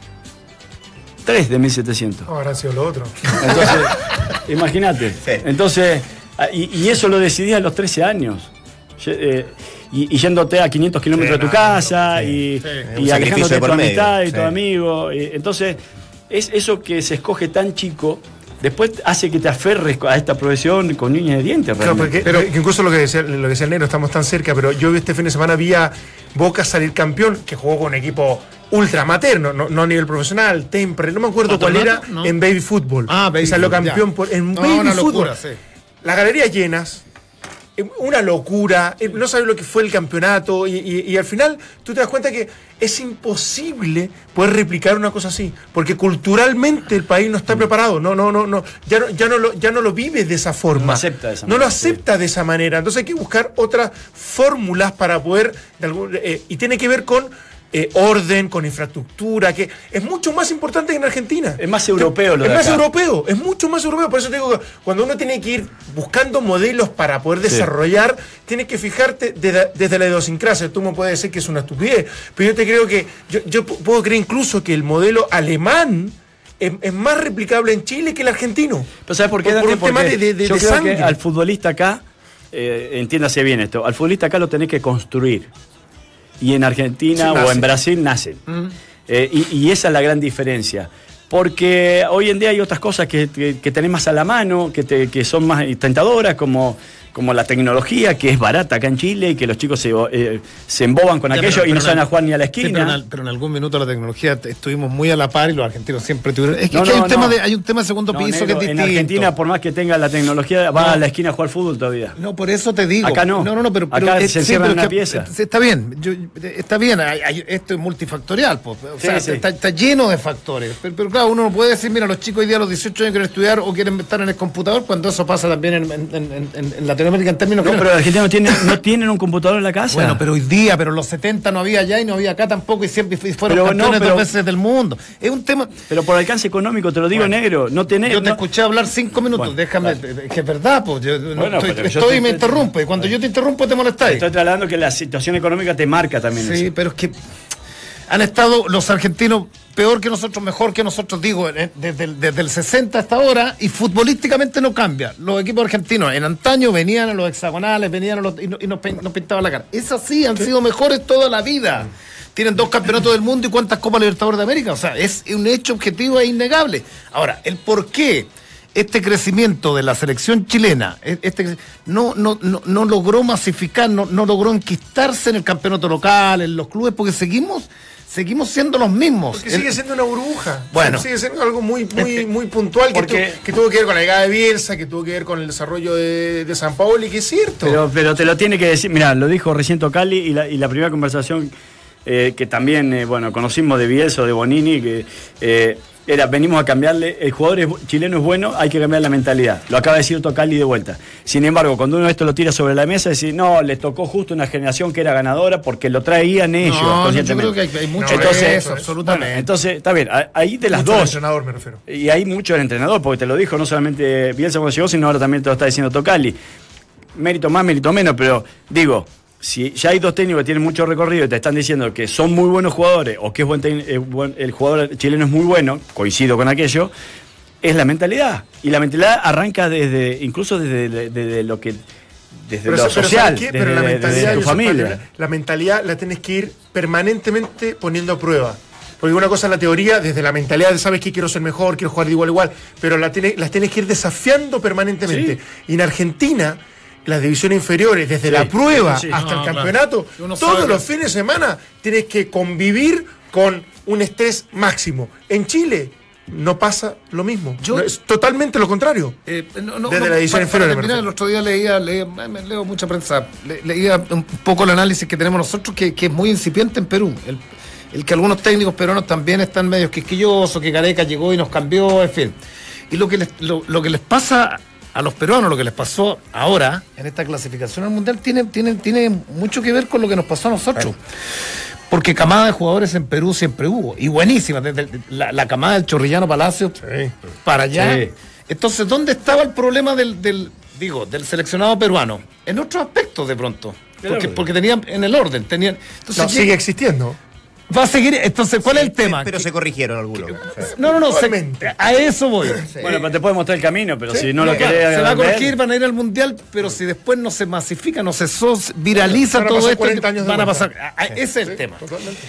Tres de 1.700. No, habrá sido lo otro. Entonces, imagínate. Entonces, ah, y, y eso lo decidí a los 13 años. Eh, y, y yéndote a 500 kilómetros Sí, de tu no, casa sí, y, sí. y sacrificio alejándote de tu amistad y sí. tu amigo. y- entonces, es eso que se escoge tan chico, después hace que te aferres a esta profesión con niñas de dientes. Claro, que incluso lo que, decía, lo que decía el negro, estamos tan cerca, pero yo este fin de semana vi a Boca salir campeón, que jugó con equipo ultra amateur, no, a nivel profesional, temple, no me acuerdo cuál era, en baby fútbol. Ah, baby Y salió fútbol, campeón por- en No, baby una fútbol. locura, sí. Las galerías llenas, una locura, no sabes lo que fue el campeonato y, y- y al final tú te das cuenta que es imposible poder replicar una cosa así, porque culturalmente el país no Mm. está preparado, no, no, no, no, ya no, ya no lo, ya no lo vive de esa forma, No lo acepta de esa no lo manera, sí. acepta de esa manera, entonces hay que buscar otras fórmulas para poder, de algún- eh, y tiene que ver con eh, orden, con infraestructura, que es mucho más importante que en Argentina. Es más europeo lo Es de más acá. europeo, es mucho más europeo. Por eso te digo que cuando uno tiene que ir buscando modelos para poder Sí. desarrollar, tienes que fijarte desde, desde la idiosincrasia. Tú me puedes decir que es una estupidez, pero yo te creo que, yo, yo pu- puedo creer incluso que el modelo alemán es, es más replicable en Chile que el argentino. Pero ¿sabes por qué? Por, por un tema Porque de, de- de- yo de creo sangre. que al futbolista acá, eh, entiéndase bien esto, al futbolista acá lo tenés que construir. Y en Argentina Sí, o en Brasil nacen. Eh, y, y esa es la gran diferencia. Porque hoy en día hay otras cosas que, que, que tenés más a la mano, que, te- que son más tentadoras, como, como la tecnología, que es barata acá en Chile y que los chicos se, eh, se emboban con Ya, aquello pero- y no pero saben en- a jugar ni a la Sí, pero, esquina. en, pero en algún minuto la tecnología estuvimos muy a la par y los argentinos siempre tuvieron. Es que, No, es que hay, no, un tema no. de, hay un tema de segundo No, piso negro, que es distinto. en Argentina, por más que tenga la tecnología, va No. a la esquina a jugar fútbol todavía. No, por eso te digo. Acá no. No, no, no, pero. Acá se encierra en una que- pieza. eh, Está bien, yo- está bien, hay- hay- esto es multifactorial. po. O Sí, sea. Está, está lleno de factores. Pero, claro, uno no puede decir, mira, los chicos hoy día a los 18 años quieren estudiar o quieren estar en el computador, cuando eso pasa también en, en- en- en- en Latinoamérica en términos No, generales. pero los argentinos no tienen, no tienen un computador en la casa. Bueno, pero hoy día, pero en los 70 no había allá y no había acá tampoco y siempre fueron Pero no, campeones pero- dos veces del mundo. Es un tema. Pero por alcance económico, te lo digo Bueno, negro, no tenés... Yo te no- escuché hablar cinco minutos, Bueno, déjame, que es verdad, pues yo no Bueno, estoy, pero yo estoy y te- me te- interrumpe. Cuando yo te interrumpo te molestáis. Estoy trasladando que la situación económica te marca también Sí, eso. pero es que han estado los argentinos peor que nosotros, mejor que nosotros, digo, eh, desde el, desde el 60 hasta ahora, y futbolísticamente no cambia. Los equipos argentinos en antaño venían a los hexagonales, venían a los, y, no- y nos, nos pintaban la cara. Es así, han sido mejores toda la vida. Tienen dos campeonatos del mundo y cuántas Copas Libertadores de América. O sea, es un hecho objetivo e innegable. Ahora, el por qué este crecimiento de la selección chilena e- este, no, no, no, no logró masificar, no, no logró enquistarse en el campeonato local, en los clubes, porque seguimos, seguimos siendo los mismos. Porque El- sigue siendo una burbuja. Bueno. Sigue siendo algo muy, muy, muy puntual que, Porque- tu- que tuvo que ver con la llegada de Bielsa, que tuvo que ver con el desarrollo de, de San Paolo y que es cierto. Pero, pero te lo tiene que decir, mira, lo dijo recién Tocali y la, y la primera conversación eh, que también, eh, bueno, conocimos de Bielsa o de Bonini, que eh, era, venimos a cambiarle, el jugador es chileno es bueno, hay que cambiar la mentalidad. Lo acaba de decir Tocali de vuelta. Sin embargo, cuando uno esto lo tira sobre la mesa, decir, no, le tocó justo una generación que era ganadora porque lo traían ellos. No, no, yo conscientemente. creo que hay, hay mucho Entonces, de eso, absolutamente. Bueno, entonces, está bien, ahí de las Mucho dos. entrenador me refiero. Y hay mucho del entrenador, porque te lo dijo no solamente Bielsa cuando llegó, sino ahora también te lo está diciendo Tocali. Mérito más, mérito menos, pero digo, si ya hay dos técnicos que tienen mucho recorrido y te están diciendo que son muy buenos jugadores o que es buen, eh, buen- el jugador chileno es muy bueno, coincido con aquello, es la mentalidad. Y la mentalidad arranca desde, incluso desde, desde lo que desde Pero, lo eso- pero social, ¿sabes qué? desde, Pero la mentalidad, tu familia. la mentalidad la tienes que ir permanentemente poniendo a prueba. Porque una cosa es la teoría, desde la mentalidad de sabes que quiero ser mejor, quiero jugar de igual a igual, pero la tiene- las tienes que ir desafiando permanentemente. Y en Argentina, las divisiones inferiores, desde Sí, la prueba sí, sí. hasta No, el campeonato, claro. Todos sabe los fines de semana tienes que convivir con un estrés máximo. En Chile no pasa lo mismo. Yo- No, es totalmente lo contrario. Eh, no, no, Desde la edición inferior, terminar, el otro día leía, leía- me leo mucha prensa, le- leía un poco el análisis que tenemos nosotros, que, que es muy incipiente en Perú. El, el que algunos técnicos peruanos también están medio quisquillosos, que Gareca llegó y nos cambió, en fin. Y lo que les, lo, lo que les pasa a los peruanos, lo que les pasó ahora en esta clasificación al mundial, tiene, tiene, tiene mucho que ver con lo que nos pasó a nosotros. Porque camada de jugadores en Perú siempre hubo, y buenísima, desde la, la camada del Chorrillano Palacio para allá. Sí. Entonces, ¿dónde estaba el problema del, del, digo, del seleccionado peruano? En otros aspectos de pronto. Porque, porque tenían en el orden, tenían. Entonces, No, llega- sigue existiendo. Va a seguir. Entonces, ¿cuál es el tema? Pero Que- se corrigieron algunos. No, no, no. se- a eso voy. Bueno, pero te puede mostrar el camino, pero si no lo Claro, querés se va a corregir, van a ir al mundial, pero si después no se masifica, no se sos- viraliza Van a todo pasar esto, 40 años de van a pasar. a- a- ese es el tema. Totalmente.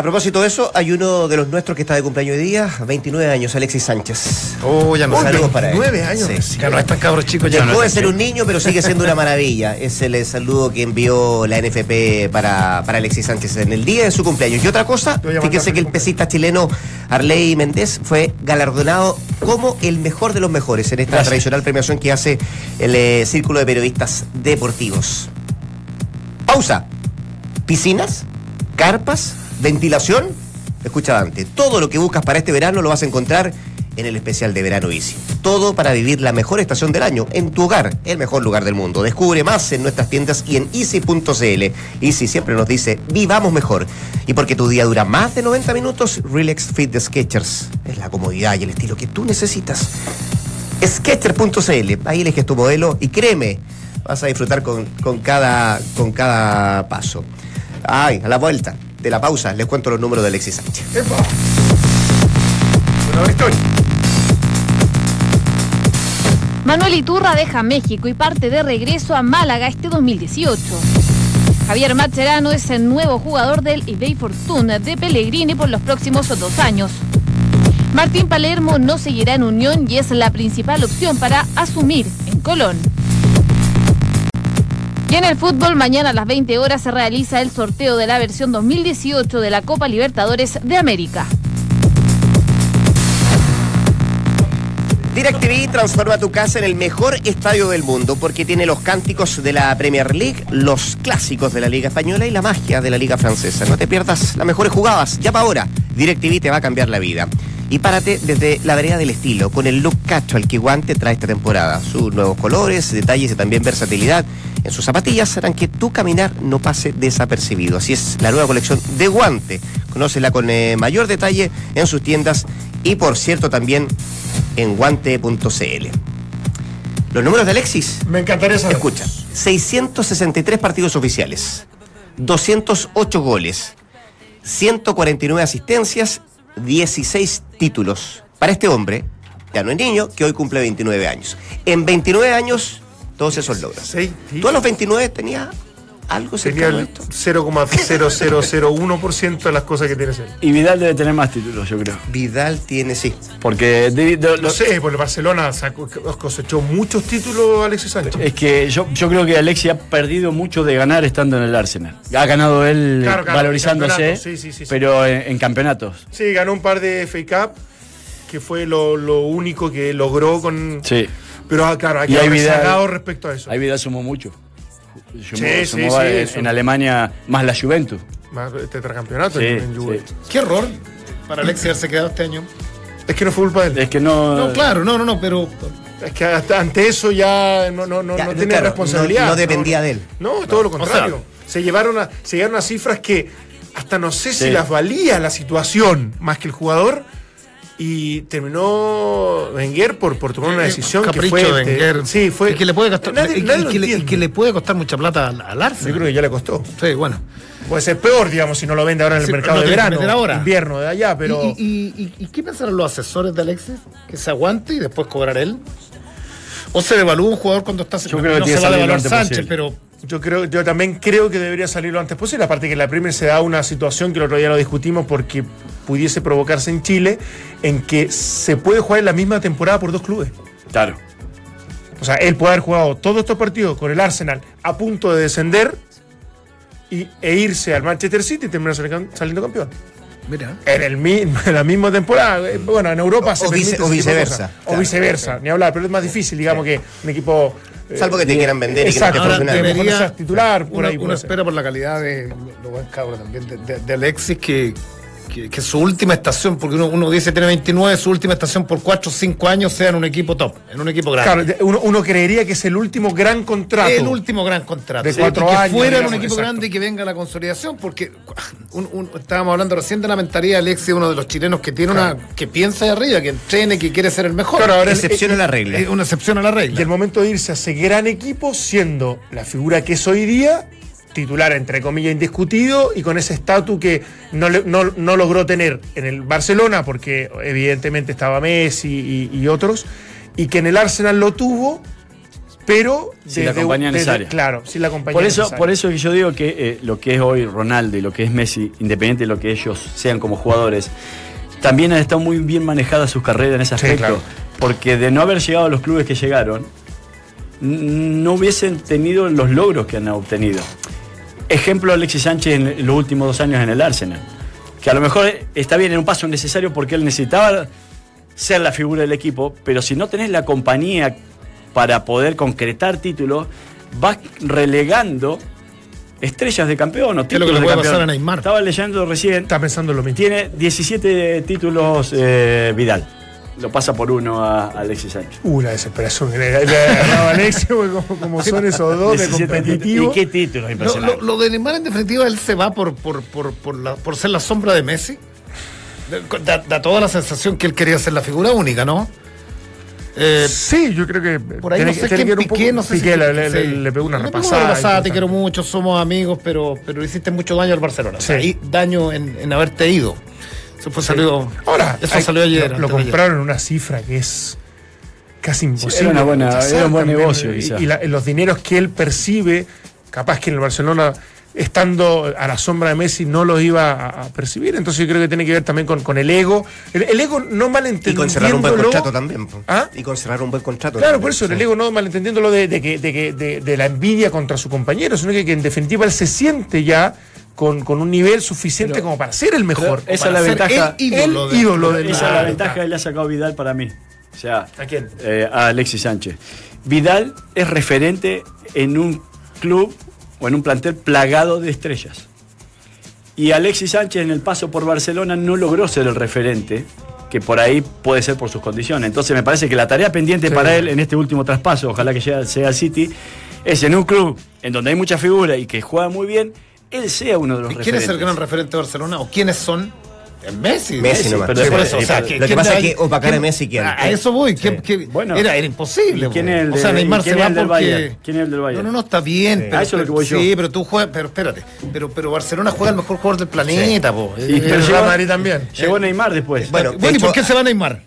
A propósito de eso, hay uno de los nuestros que está de cumpleaños hoy día, 29 años, Alexis Sánchez. Oh, ya no. Saludos para él. 29 años Sí. Ya no están cabros chicos, ya no Dejó de están ser un niño, pero sigue siendo una maravilla. Es el saludo que envió la NFP para, para Alexis Sánchez en el día de su cumpleaños. Y otra cosa, fíjense que el pesista chileno Arley Méndez fue galardonado como el mejor de los mejores en esta Gracias. tradicional premiación que hace el eh, Círculo de Periodistas Deportivos. Pausa. Piscinas, carpas, ventilación. Escucha Dante, todo lo que buscas para este verano lo vas a encontrar en el especial de verano Easy. Todo para vivir la mejor estación del año en tu hogar, el mejor lugar del mundo. Descubre más en nuestras tiendas y en easy.cl. Easy siempre nos dice, vivamos mejor. Y porque tu día dura más de 90 minutos, Relax Fit de Sketchers es la comodidad y el estilo que tú necesitas. Sketcher.cl, ahí eliges tu modelo y créeme, vas a disfrutar con, con cada, con cada paso. Ay, a la vuelta de la pausa les cuento los números de Alexis Sánchez. Manuel Iturra deja México y parte de regreso a Málaga este 2018. Javier Macherano es el nuevo jugador del eBay Fortuna de Pellegrini por los próximos dos años. Martín Palermo no seguirá en Unión y es la principal opción para asumir en Colón. Y en el fútbol, mañana a las 20 horas se realiza el sorteo de la versión 2018 de la Copa Libertadores de América. DirecTV transforma tu casa en el mejor estadio del mundo porque tiene los cánticos de la Premier League, los clásicos de la Liga Española y la magia de la Liga Francesa. No te pierdas las mejores jugadas. Llama ahora. DirecTV te va a cambiar la vida. Y párate desde la vereda del estilo, con el look casual que Guante trae esta temporada. Sus nuevos colores, detalles y también versatilidad en sus zapatillas harán que tu caminar no pase desapercibido. Así es la nueva colección de Guante. Conócela con eh, mayor detalle en sus tiendas y por cierto también en guante.cl. Los números de Alexis. Me encantaría saber. Escucha, 663 partidos oficiales, 208 goles, 149 asistencias, 16 títulos. Para este hombre, ya no es niño, que hoy cumple 29 años. En 29 años, todos esos logros. Seis ¿Tú a los 29 tenías algo Sería cercano a el esto? 0,0001% de las cosas que tienes él. Y Vidal debe tener más títulos, yo creo. Vidal tiene, sí. Porque de- de- No lo- sé, porque el Barcelona sacó, cosechó muchos títulos Alexis Sánchez. es que yo, yo creo que Alexi ha perdido mucho de ganar estando en el Arsenal. Ha ganado él Claro, claro, valorizándose, en campeonatos, sí, sí, sí, sí. pero en, en campeonatos. Sí, ganó un par de FA Cup, que fue lo, lo único que logró con... Sí. Pero ah, claro, hay que hay haber rezagado respecto a eso. Ahí Vidal sumó mucho. Sumó, Sí, sumó sí, sí, en, Alemania más la Juventus. Más tetracampeonato Sí, en Juve. sí. Qué error para Alexis haberse quedado este año. Es que no fue culpa de él. Es que no. No, claro, no, no, no, pero Es que hasta ante eso ya no, no, no, Ya, no tiene claro, responsabilidad. no- no dependía de él. No, todo lo O sea, contrario. se llevaron a, se llegaron a cifras que hasta no sé si las valía la situación más que el jugador. Y terminó Wenger por, por tomar una decisión que fue. este, Wenger. sí, fue. Y que le puede costar, Nadie- y- nadie que le- y entiende. que le puede costar mucha plata al, al Yo Arsenal. creo que ya le costó. Sí, bueno. Puede ser peor, digamos, si no lo vende ahora en el Sí, mercado de verano, ahora. invierno de allá, pero. ¿Y, y, y- y qué pensaron los asesores de Alexis? ¿Que se aguante y después cobrar él? ¿O se devalúa un jugador cuando está Yo creo que no se va a devaluar Sánchez, posible. pero Yo creo, yo también creo que debería salir lo antes posible. Aparte que la Premier se da una situación que el otro día lo discutimos porque pudiese provocarse en Chile, en que se puede jugar en la misma temporada por dos clubes. Claro. O sea, él puede haber jugado todos estos partidos con el Arsenal a punto de descender y, e irse al Manchester City y terminar sali- saliendo campeón. Mira. En, el, mi- en la misma temporada. Eh, Bueno, en Europa O- se o vice- o viceversa, claro. O viceversa, ni hablar, pero es más difícil, digamos, que un equipo. eh, Salvo que te quieran vender y que no Exacto, te debería titular, por uno, ahí uno puede ser. espera por la calidad de lo buen cabro también de, de- de Alexis que, que, que su última estación, porque uno, uno dice tiene 29, su última estación por 4 o 5 años sea en un equipo top, en un equipo grande. Claro, uno, uno creería que es el último gran contrato. El último gran contrato. De cuatro y que años, fuera en un equipo exacto. grande y que venga la consolidación, porque un- un- estábamos hablando recién de la mentalidad de Alexis, uno de los chilenos que tiene una, que piensa de arriba, que entrene, que quiere ser el mejor. Claro, ahora Excepción a la regla. Es una excepción a la Y regla. el momento de irse a ese gran equipo, siendo la figura que es hoy día, titular entre comillas indiscutido y con ese estatus que no, le- no- no logró tener en el Barcelona, porque evidentemente estaba Messi y, y otros, y que en el Arsenal lo tuvo, pero Sin la compañía necesaria. Claro, sin la compañía Por eso, necesaria. por eso que yo digo que eh, lo que es hoy Ronaldo y lo que es Messi, independiente de lo que ellos sean como jugadores, también han estado muy bien manejadas sus carreras en ese Sí, aspecto. claro. Porque de no haber llegado a los clubes que llegaron, no hubiesen tenido los logros que han obtenido. Ejemplo Alexis Sánchez en, los últimos dos años en el Arsenal. Que a lo mejor está bien en un paso necesario porque él necesitaba ser la figura del equipo, pero si no tenés la compañía para poder concretar títulos, vas relegando estrellas de campeón o ¿Qué es lo que títulos le de puede campeón. pasar a Neymar? Estaba leyendo recién, Está pensando en lo mismo. tiene 17 títulos eh, Vidal. Lo pasa por uno a, a Alexis Sánchez. Uh, la desesperación que le, agarraba a Alexis, porque como, como son esos dos de 17 competitivo. ¿Y qué títulos Lo, impresionante? lo- lo de Neymar, en definitiva, él se va por, por, por, por, la- por ser la sombra de Messi. Da, da toda la sensación que él quería ser la figura única, ¿no? Eh, Sí, yo creo que por ahí tiene no sé quién Piqué, no sé Piqué si- le, le- sí. le pegó una repasada. una repasada, te quiero mucho, somos amigos, pero, pero hiciste mucho daño al Barcelona. O sea, Sí. daño en, en haberte ido. Eso fue salió. Ahora, eso hay- salió ayer. Lo, compraron en una cifra que es casi imposible. era una buena- era un buen también. negocio, Y, quizá. y la- los dineros que él percibe, capaz que en el Barcelona, estando a la sombra de Messi, no los iba a, a percibir. Entonces yo creo que tiene que ver también con, con el ego. El, el ego no Y malentendiéndolo. con cerrar un buen contrato también. ¿Ah? Y con cerrar un buen contrato. Claro, también, por eso sí. el ego no malentendiéndolo de, de que, de, que- de- de la envidia contra su compañero, sino que, que en definitiva él se siente ya con, con un nivel suficiente Pero- como para ser el mejor. esa es la ventaja. el ídolo el de- ídolo Esa es la ventaja que le ha sacado Vidal para mí. O sea, ¿A quién? eh, a Alexis Sánchez. Vidal es referente en un club o en un plantel plagado de estrellas. Y Alexis Sánchez en el paso por Barcelona no logró ser el referente, que por ahí puede ser por sus condiciones. Entonces me parece que la tarea pendiente Sí. para él en este último traspaso, ojalá que sea, sea City, es en un club en donde hay mucha figura y que juega muy bien, él sea uno de los ¿Y ¿Quién es referentes. el gran referente de Barcelona? ¿O quiénes son? Es Messi. Messi nomás. pero Sí, por pero- eso, o sea, Lo ¿quién que pasa de es que opacar a Messi, ¿quién? A eso voy. ¿quién- quién- Bueno. era, era imposible. ¿Y quién es el o sea, de- Neymar se va porque... Bayern? ¿Quién es el del Bayern? No, no, no, está bien. Sí. Pero, A eso es lo que voy sí, yo. pero tú juegas... Pero espérate. Pero, pero Barcelona juega el mejor jugador del planeta, po. Y- Eh, pero el llegó- Madrid también. Llegó Neymar después. Bueno, bueno, de ¿y por qué se va Neymar?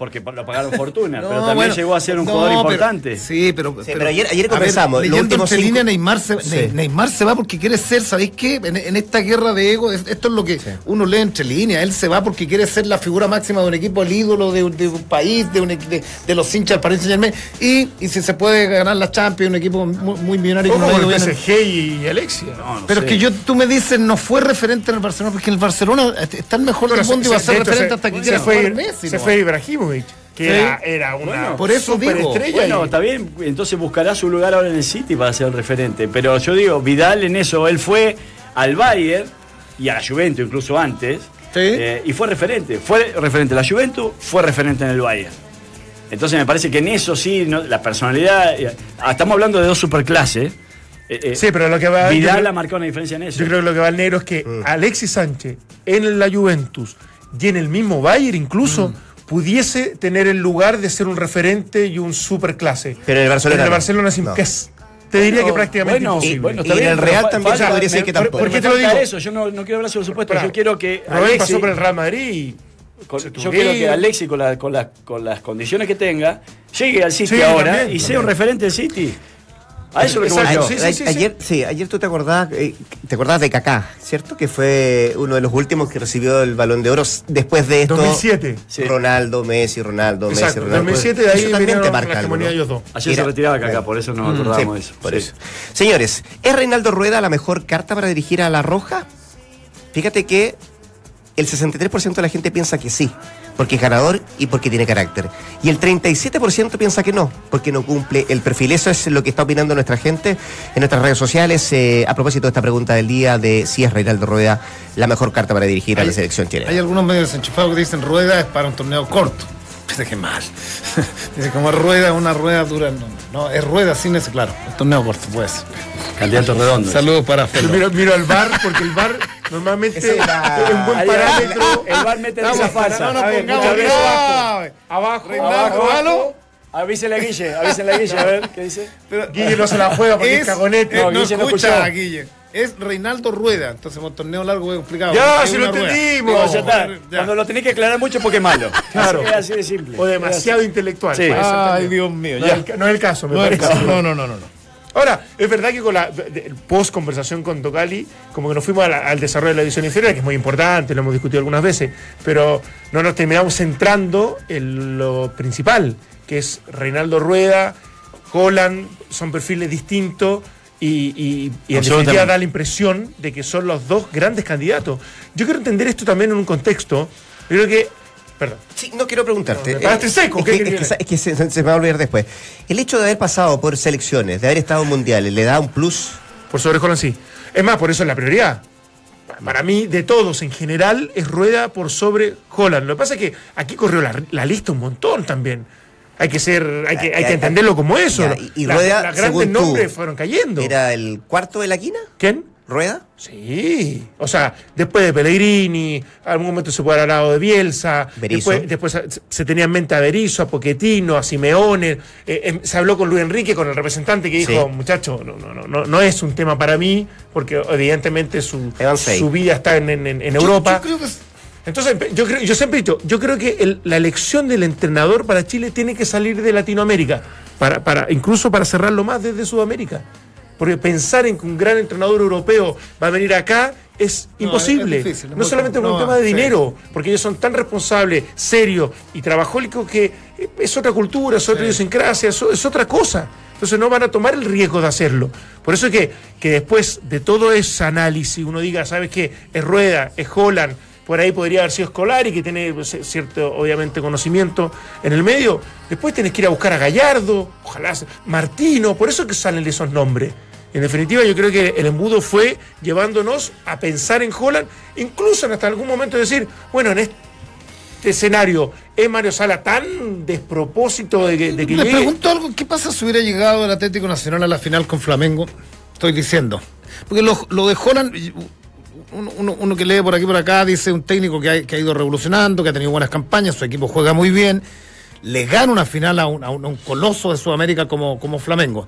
Porque lo pagaron fortuna, No, pero también bueno, llegó a ser un no, jugador pero- importante. sí, pero, Sí, pero ayer- ayer ver, conversamos, los leyendo entre cinco- líneas, Neymar se, Sí. Ne- Neymar se va porque quiere ser, ¿sabéis qué? En, en esta guerra de ego, es- esto es lo que uno lee entre líneas. Él se va porque quiere ser la figura máxima de un equipo, el ídolo de, un- de un país, de, un, de, de los hinchas del Paris Saint Germain. Y, y si se puede ganar la Champions, un equipo muy, muy millonario Como no el PSG y Alexia. No, no Pero sé. es que yo, tú me dices, no fue referente en el Barcelona, porque en el Barcelona está el mejor del mundo y va a se- ser referente se- hasta que se quiera fue, jugar Messi. se ¿no? fue Ibrahimovic, que Sí. era, era una Bueno, por eso digo. superestrella. Bueno, y- está bien, entonces buscará su lugar ahora en el City para ser el referente. Pero yo digo, Vidal en eso, él fue al Bayern y a la Juventus incluso antes, Sí. eh, y fue referente. Fue referente a la Juventus, fue referente en el Bayern. Entonces me parece que en eso sí, ¿no? la personalidad, eh, ah, estamos hablando de dos superclases. eh, eh, Sí, pero lo que va Vidal creo- ha marcado una diferencia en eso. Yo creo que lo que va al negro es que Alexis Sánchez en la Juventus y en el mismo Bayern incluso pudiese tener el lugar de ser un referente y un superclase. Pero en el Barcelona En el no. Barcelona No. que es- te diría que prácticamente bueno, imposible. bueno, Y en el Real también se falta- podría decir me- que por- tampoco. ¿Por qué te lo digo? eso, Yo no, no quiero hablar sobre supuesto. Pará. Yo quiero que Alexis, pasó por el Real Madrid y con- yo quiero que Alexis con, la- con, la- con las condiciones que tenga llegue al City Sí, ahora también, y sea un referente del City. A eso es lo que voy Exacto, yo. sí, A- sí, sí, ayer, sí, ayer tú te acordás, eh, te acordás de Kaká, ¿cierto? Que fue uno de los últimos que recibió el Balón de Oro después de esto. 2007. Sí. Ronaldo, Messi, Ronaldo, Messi, Ronaldo. 2007 de ahí Eso también te marca algo, ¿no? de ellos dos. Ayer se retiraba Kaká, por eso nos acordábamos de Sí, eso. por Sí. eso. Señores, ¿es Reinaldo Rueda la mejor carta para dirigir a La Roja? Fíjate que el 63% de la gente piensa que sí, porque es ganador y porque tiene carácter. Y el 37% piensa que no, porque no cumple el perfil. Eso es lo que está opinando nuestra gente en nuestras redes sociales eh, a propósito de esta pregunta del día de si es Reinaldo Rueda la mejor carta para dirigir a la selección chilena. Hay algunos medios desenchufados que dicen rueda es para un torneo corto. Dice que mal. Dice como rueda, una rueda dura. No, no, es rueda sin ese, claro. Un torneo corto, pues. Candidato redondo. Saludos para Yo Felo. miro, miro al bar porque el bar normalmente es un buen parámetro. El bar mete esa falsa. No graves. Abajo, Reinaldo, abajo. ¿aló? Avísenle a Guille, avísenle a Guille, a ver qué dice. Pero- Guille no se la juega porque es, Es, cagonete. eh, No, no, Guille no escucha, escuchó. Guille. Es Reinaldo Rueda. Entonces, un torneo largo voy a explicar. Ya, si lo entendimos. No, ya está. Ya. Cuando lo tenés que aclarar mucho porque es malo. Claro. Es así de simple. O demasiado intelectual. Sí. Ay. Dios mío. No, Ya. es el, no es el caso, me No, parece. no, no, no, no. no. Ahora, es verdad que con la post conversación con Tocali, como que nos fuimos la- al desarrollo de la edición inferior, que es muy importante, lo hemos discutido algunas veces, pero no nos terminamos centrando en lo principal, que es Reinaldo Rueda, Holland, son perfiles distintos y, y- y en definitiva da la impresión de que son los dos grandes candidatos. Yo quiero entender esto también en un contexto. Yo creo que. Perdón. Sí, no quiero preguntarte. No, Eh, seco, Es ¿qué que, quería es que decir? sa- es que se, se me va a olvidar después. El hecho de haber pasado por selecciones, de haber estado en mundiales, ¿le da un plus? Por sobre Holland sí. Es más, por eso es la prioridad. Para mí, de todos en general, es Rueda por sobre Holland. Lo que pasa es que aquí corrió la, la lista un montón también. Hay que ser, hay que, hay que entenderlo como eso. Ya, y- y Las- Rueda, las grandes según tú, nombres fueron cayendo. ¿Era el cuarto de la quina? ¿Quién? ¿Rueda? Sí. O sea, después de Pellegrini, algún momento se puede haber hablado de Bielsa. Berizzo. Después, después se- tenía en mente a Berizzo, a Pochettino, a Simeone. eh, em, se habló con Luis Enrique, con el representante, que dijo, Sí. muchacho, no, no, no, no, no es un tema para mí, porque evidentemente su, su vida está en, en- en Yo- Europa. Yo, creo que es- Entonces, yo, creo, yo siempre he dicho, yo creo que el- la elección del entrenador para Chile tiene que salir de Latinoamérica, para, para, incluso para cerrarlo más desde Sudamérica. Porque pensar en que un gran entrenador europeo va a venir acá es No, imposible. es difícil, es no solamente por un complicado. tema de No, sí. dinero, porque ellos son tan responsables, serios y trabajólicos que es otra cultura, es otra idiosincrasia, es, es otra cosa. Entonces no van a tomar el riesgo de hacerlo. Por eso es que, que después de todo ese análisis uno diga, ¿sabes qué? Es Rueda, es Holland, por ahí podría haber sido Scolari, que tiene pues, cierto, obviamente, conocimiento en el medio. Después tenés que ir a buscar a Gallardo, ojalá, Martino, por eso es que salen esos nombres. En definitiva, yo creo que el embudo fue llevándonos a pensar en Holland, incluso en hasta algún momento decir, bueno, en este escenario, ¿es Mario Sala tan despropósito de que, de que Le llegue? pregunto algo, ¿qué pasa si hubiera llegado el Atlético Nacional a la final con Flamengo? Estoy diciendo. Porque lo, lo de Holland, uno, uno- uno que lee por aquí y por acá, dice un técnico que ha, que ha ido revolucionando, que ha tenido buenas campañas, su equipo juega muy bien, le gana una final a un, a un- a un coloso de Sudamérica como, como Flamengo.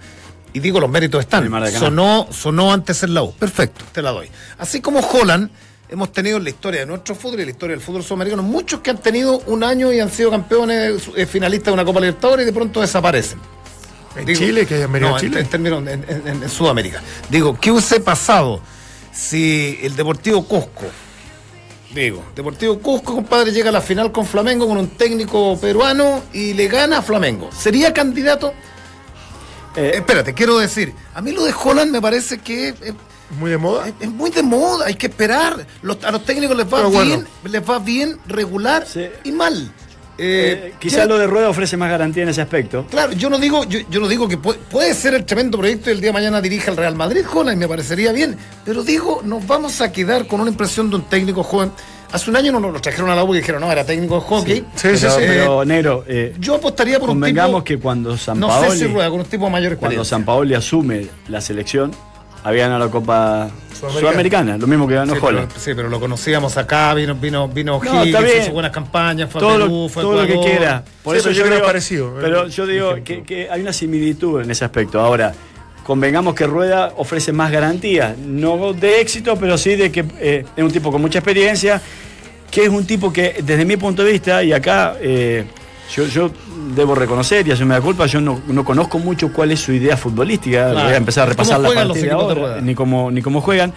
Y digo, los méritos están. El. Sonó, sonó antes en la U. Perfecto, te la doy. Así como Holland, hemos tenido en la historia de nuestro fútbol y en la historia del fútbol sudamericano muchos que han tenido un año y han sido campeones, eh, finalistas de una Copa Libertadores y de pronto desaparecen. En Digo, Chile, que hayan venido no, a Chile. En- en Sudamérica. Digo, ¿qué hubiese pasado si el Deportivo Cusco, digo, Deportivo Cusco, compadre, llega a la final con Flamengo con un técnico peruano y le gana a Flamengo? ¿Sería candidato? Eh, Espérate, quiero decir, a mí lo de Holland me parece que es, Muy de moda. es muy de moda, hay que esperar. Los- a los técnicos les va bueno. bien, les va bien, regular Sí. y mal. Eh, Eh, quizás lo de Rueda ofrece más garantía en ese aspecto. Claro, yo no digo, yo, yo no digo que puede, puede ser el tremendo proyecto y el día de mañana dirija el Real Madrid, Holland, me parecería bien. Pero digo, nos vamos a quedar con una impresión de un técnico joven. Hace un año no nos trajeron a la U y dijeron, no, era técnico de hockey. Sí, sí, pero, sí. pero, Nero, eh, Yo apostaría por un convengamos tipo. que cuando San no sé si rueda con un tipo de mayor cuando. San Paoli asume la selección, había ganado la Copa Sudamericana. Sudamericana, lo mismo que ganó Sí Holland. pero, sí, pero lo conocíamos acá, vino, vino, vino No, Higgins, hizo buenas campañas, fue todo a lo, Perú, fue a todo lo que quiera. Por Sí, eso pero yo creo parecido, Pero eh, yo digo que, que hay una similitud en ese aspecto. Ahora, convengamos que Rueda ofrece más garantías, no de éxito, pero sí de que eh, es un tipo con mucha experiencia, que es un tipo que, desde mi punto de vista, y acá eh, yo, yo debo reconocer, y eso me da culpa, yo no, no conozco mucho cuál es su idea futbolística, Claro. voy a empezar a ¿Cómo repasar la partida ahora, ni cómo, ni cómo juegan,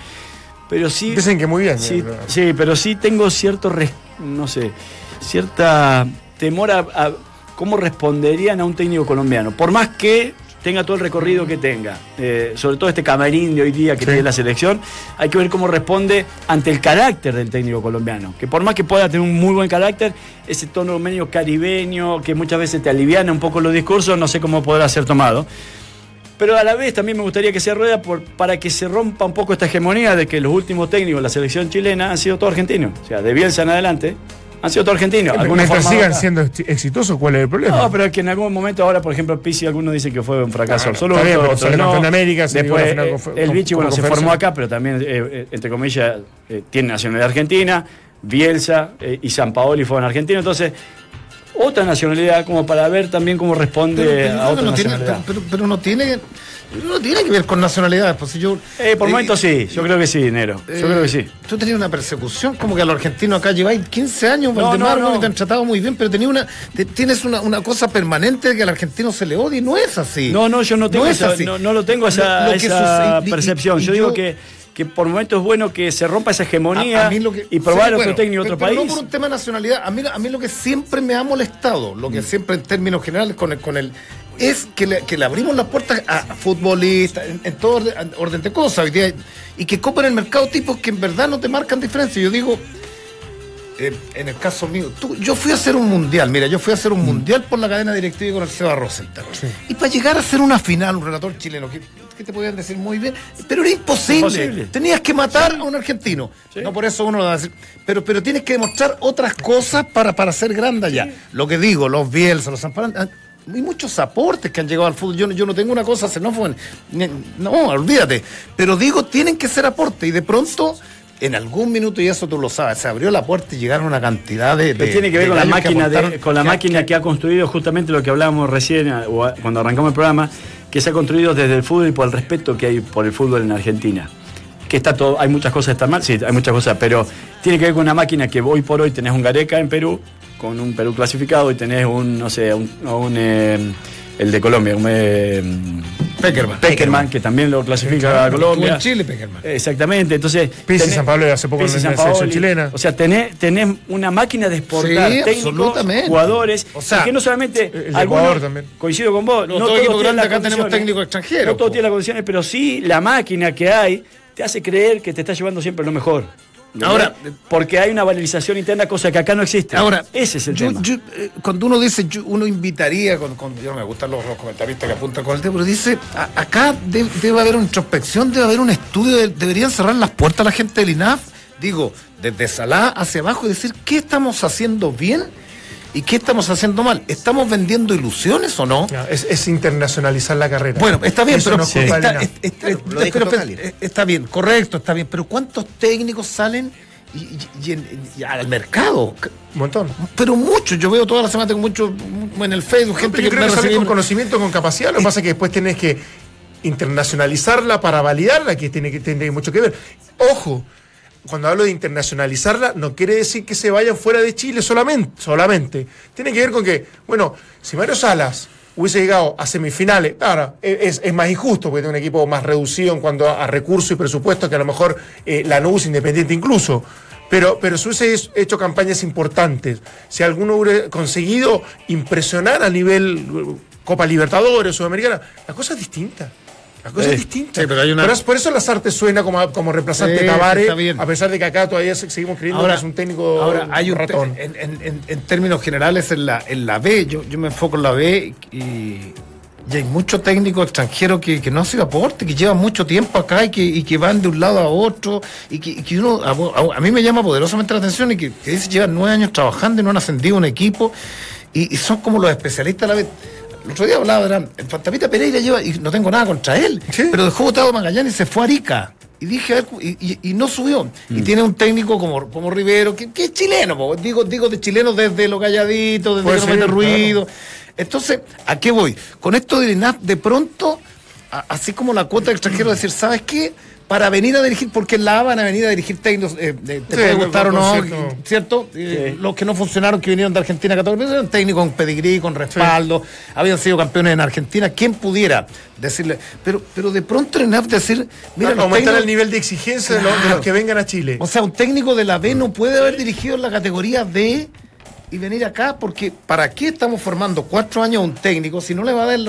pero sí... Dicen que muy bien. Sí, eh, sí, pero sí tengo cierto, res- no sé, cierta temor a, a cómo responderían a un técnico colombiano. Por más que tenga todo el recorrido que tenga, eh, sobre todo este camarín de hoy día que Sí. tiene la selección, hay que ver cómo responde ante el carácter del técnico colombiano. Que por más que pueda tener un muy buen carácter, ese tono medio caribeño, que muchas veces te aliviana un poco los discursos, no sé cómo podrá ser tomado. Pero a la vez también me gustaría que se rueda por, para que se rompa un poco esta hegemonía de que los últimos técnicos de la selección chilena han sido todos argentinos. O sea, de Bielsa en adelante, han sido todos argentinos. Algunos Mientras formados sigan siendo ex- exitosos, ¿cuál es el problema? No, pero es que en algún momento ahora, por ejemplo, Pizzi, algunos dicen que fue un fracaso Claro, absoluto. América, se Después, eh, el con bueno, se formó acá, pero también, eh, eh, entre comillas, eh, tiene nacionalidad argentina. Bielsa eh, y San Paoli fueron argentinos. Entonces, otra nacionalidad como para ver también cómo responde Pero, pero yo a otra no tiene, nacionalidad. pero, pero- pero no tiene no tiene que ver con nacionalidades. Pues si yo, Eh, por eh, momentos sí, yo creo que sí, Nero. Yo eh, creo que sí. Tú tenías una persecución, como que a los argentinos acá lleváis 15 años, No, Valdemar, no, no. te han tratado muy bien, pero tenía una, te- tienes una, una cosa permanente de que al argentino se le odia y no es así. No, no, yo no tengo es esa, así. no, no lo tengo esa, Lo- lo esa sucede- percepción. y- y yo, digo que, que por momentos es bueno que se rompa esa hegemonía A- a mí lo que- y probar sí, otro bueno, técnico de otro pero país. No por un tema de nacionalidad. A mí, a mí lo que siempre me ha molestado, lo Mm. que siempre en términos generales con el, con el es que le, que le abrimos las puertas a futbolistas, en, en todo orden, orden de cosas hoy día, y que copan el mercado tipos que en verdad no te marcan diferencia. Yo digo, eh, en el caso mío, tú- yo fui a hacer un mundial, mira, yo fui a hacer Mm. un mundial por la cadena directiva con el Seba Rosenthal. Y para llegar a hacer una final, un relator chileno, que, que te podían decir muy bien, pero era imposible. Imposible. Tenías que matar a un argentino. Sí. No por eso uno va a decir. Pero, pero tienes que demostrar otras cosas para, para ser grande allá. Lo que digo, los Bielsa, los Zamparan, hay muchos aportes que han llegado al fútbol. Yo, no- yo no tengo una cosa xenófoba. No, olvídate. Pero digo, tienen que ser aportes. Y de pronto, en algún minuto, y eso tú lo sabes, se abrió la puerta y llegaron una cantidad de. Pero tiene que ver con la máquina, de, con la que- máquina que ha construido justamente lo que hablábamos recién a- o a- cuando arrancamos el programa, que se ha construido desde el fútbol y por el respeto que hay por el fútbol en Argentina. Que está todo, hay muchas cosas que están mal, sí, hay muchas cosas, pero tiene que ver con una máquina que hoy por hoy tenés un Gareca en Perú, con un Perú clasificado, y tenés un, no sé, un, un, eh, el de Colombia, un eh, Peckerman. Peckerman, que también lo clasifica a Colombia. Estuvo en Chile, Peckerman. Exactamente, entonces. Pizzi San Pablo hace poco en la San selección chilena. O sea, tenés, tenés una máquina de exportar Sí, técnicos, absolutamente. jugadores. O sea, que no solamente. el algunos- Ecuador también. Coincido con vos. No, No, todo todos tienen acá tenemos técnicos extranjeros, No todos tienen las condiciones, pero sí la máquina que hay te hace creer que te está llevando siempre lo mejor. Ahora- porque hay una valorización interna, cosa que acá no existe. Ahora, ese es el yo- tema. yo, eh, cuando uno dice, yo- uno invitaría, con, con- yo no me gustan los, los comentaristas que apuntan con el tema, pero dice, a- acá de- debe haber una introspección, debe haber un estudio, de- deberían cerrar las puertas a la gente del INAF, digo, desde Salá hacia abajo y decir, ¿qué estamos haciendo bien y qué estamos haciendo mal? ¿Estamos vendiendo ilusiones o no? Es, es internacionalizar la carrera. Bueno, está bien, Eso pero no está, es- es- Claro, pero- pero- está bien, correcto, está bien, pero ¿cuántos técnicos salen y, y- y en- y al mercado? Un montón. Pero muchos, yo veo toda la semana, tengo mucho en el Facebook, gente Yo que creo que sale con conocimiento, con capacidad. Lo que pasa es que después tenés que internacionalizarla para validarla, que tiene, que tiene mucho que ver. Ojo, cuando hablo de internacionalizarla, no quiere decir que se vayan fuera de Chile solamente. solamente. Tiene que ver con que, bueno, si Mario Salas hubiese llegado a semifinales, ahora es, es más injusto porque tiene un equipo más reducido en cuanto a, recursos y presupuesto que a lo mejor eh, la NUS Independiente incluso. Pero, pero si hubiese es- hecho campañas importantes, si alguno hubiera conseguido impresionar a nivel eh, Copa Libertadores, Sudamericana, la cosa es distinta. La cosa Sí, es distinta. sí, pero hay una- por, eso, por eso las artes suena como, como reemplazante Sí, de Tavares, está bien. a pesar de que acá todavía se- seguimos creyendo que es un técnico ahora hay un ratón. en, en- en- en términos generales en la, en la B, yo, yo me enfoco en la B y, y hay muchos técnicos extranjeros que, que no hacen aporte, que llevan mucho tiempo acá y que, y que van de un lado a otro y que, y que uno, a, a- a mí me llama poderosamente la atención y que, que dice llevan nueve años trabajando y no han ascendido un equipo y, y son como los especialistas a la vez. El otro día hablaba, era, el Fantasmita Pereira lleva, y no tengo nada contra él, Sí. pero dejó votado Magallanes y se fue a Arica. Y dije, a ver, y, y- y no subió. Y tiene un técnico como, como Rivero, que, que es chileno, po. digo, digo de chileno desde lo calladito, desde Puede que no mete claro. ruido. Entonces, ¿a qué voy? Con esto del INAF, de pronto, a- así como la cuota de extranjero, decir, ¿sabes qué? Para venir a dirigir, porque en la A van a venir a dirigir técnicos, eh, eh, te Sí, puede gustar o no, cierto-. Eh, Los que no funcionaron, que vinieron de Argentina 14 veces, eran técnicos con pedigrí, con respaldo, habían sido campeones en Argentina. ¿Quién pudiera decirle? Pero, pero de pronto en INAF decir, mira, los aumentar técnicos- el nivel de exigencia de los- de, los Claro. que vengan a Chile. o sea, un técnico de la B no puede haber dirigido en la categoría D y venir acá porque ¿para qué estamos formando cuatro años a un técnico si no le va a dar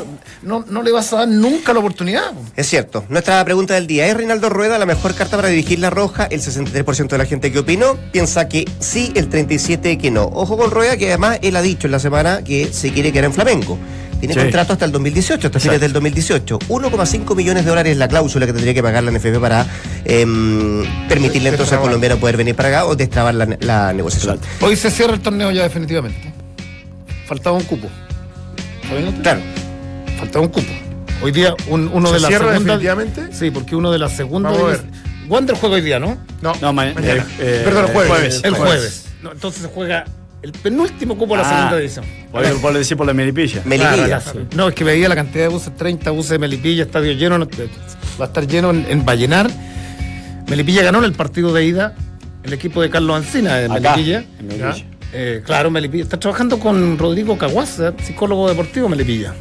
no, no le vas a dar nunca la oportunidad? Es cierto. Nuestra pregunta del día. ¿Es Reinaldo Rueda la mejor carta para dirigir la roja? El 63% de la gente que opinó piensa que sí, el 37% que no. Ojo con Rueda, que además él ha dicho en la semana que se quiere quedar en Flamengo. Tiene Sí. contrato hasta el 2018, hasta fines del 2018. 1,5 millones de dólares es la cláusula que tendría que pagar la NFP para em, permitirle entonces al colombiano poder venir para acá o destrabar la, la negociación. Hoy se cierra el torneo ya definitivamente. Faltaba un cupo. Claro. Faltaba un cupo. Hoy día un- uno ¿Se de las cierra segundas. definitivamente? Sí, porque uno de las segundas. Vamos a ver. Wander juega hoy día, ¿no? No, No, ma- mañana. eh, eh, Perdón, jueves. jueves. El jueves. No, entonces se juega el penúltimo cupo de la Ah, segunda división. Por, por decir por la Melipilla. Melipilla. Claro, No, es que veía la cantidad de buses, 30 buses de Melipilla, estadio lleno, no- va a estar lleno en, en Vallenar. Melipilla ganó en el partido de ida, el equipo de Carlos Ancina de Acá, Melipilla. en Melipilla. Eh, claro, Melipilla. Está trabajando con Rodrigo Caguasa, psicólogo deportivo Melipilla.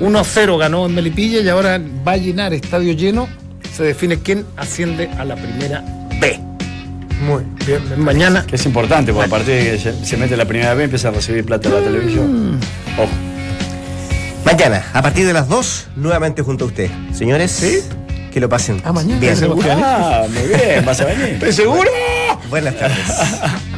1 a 0 ganó en Melipilla y ahora va a llenar estadio lleno. Se define quién asciende a la primera B. Muy bien. Mañana. Que es importante, porque a partir de que se, se mete la primera vez empieza a recibir plata de la televisión. Ojo. Mañana, a partir de las 2, nuevamente junto a usted. Señores, ¿Sí? que lo pasen. Ah, mañana Bien. venir. Ah, muy bien, vas a venir. ¿Estás seguro? Buenas tardes.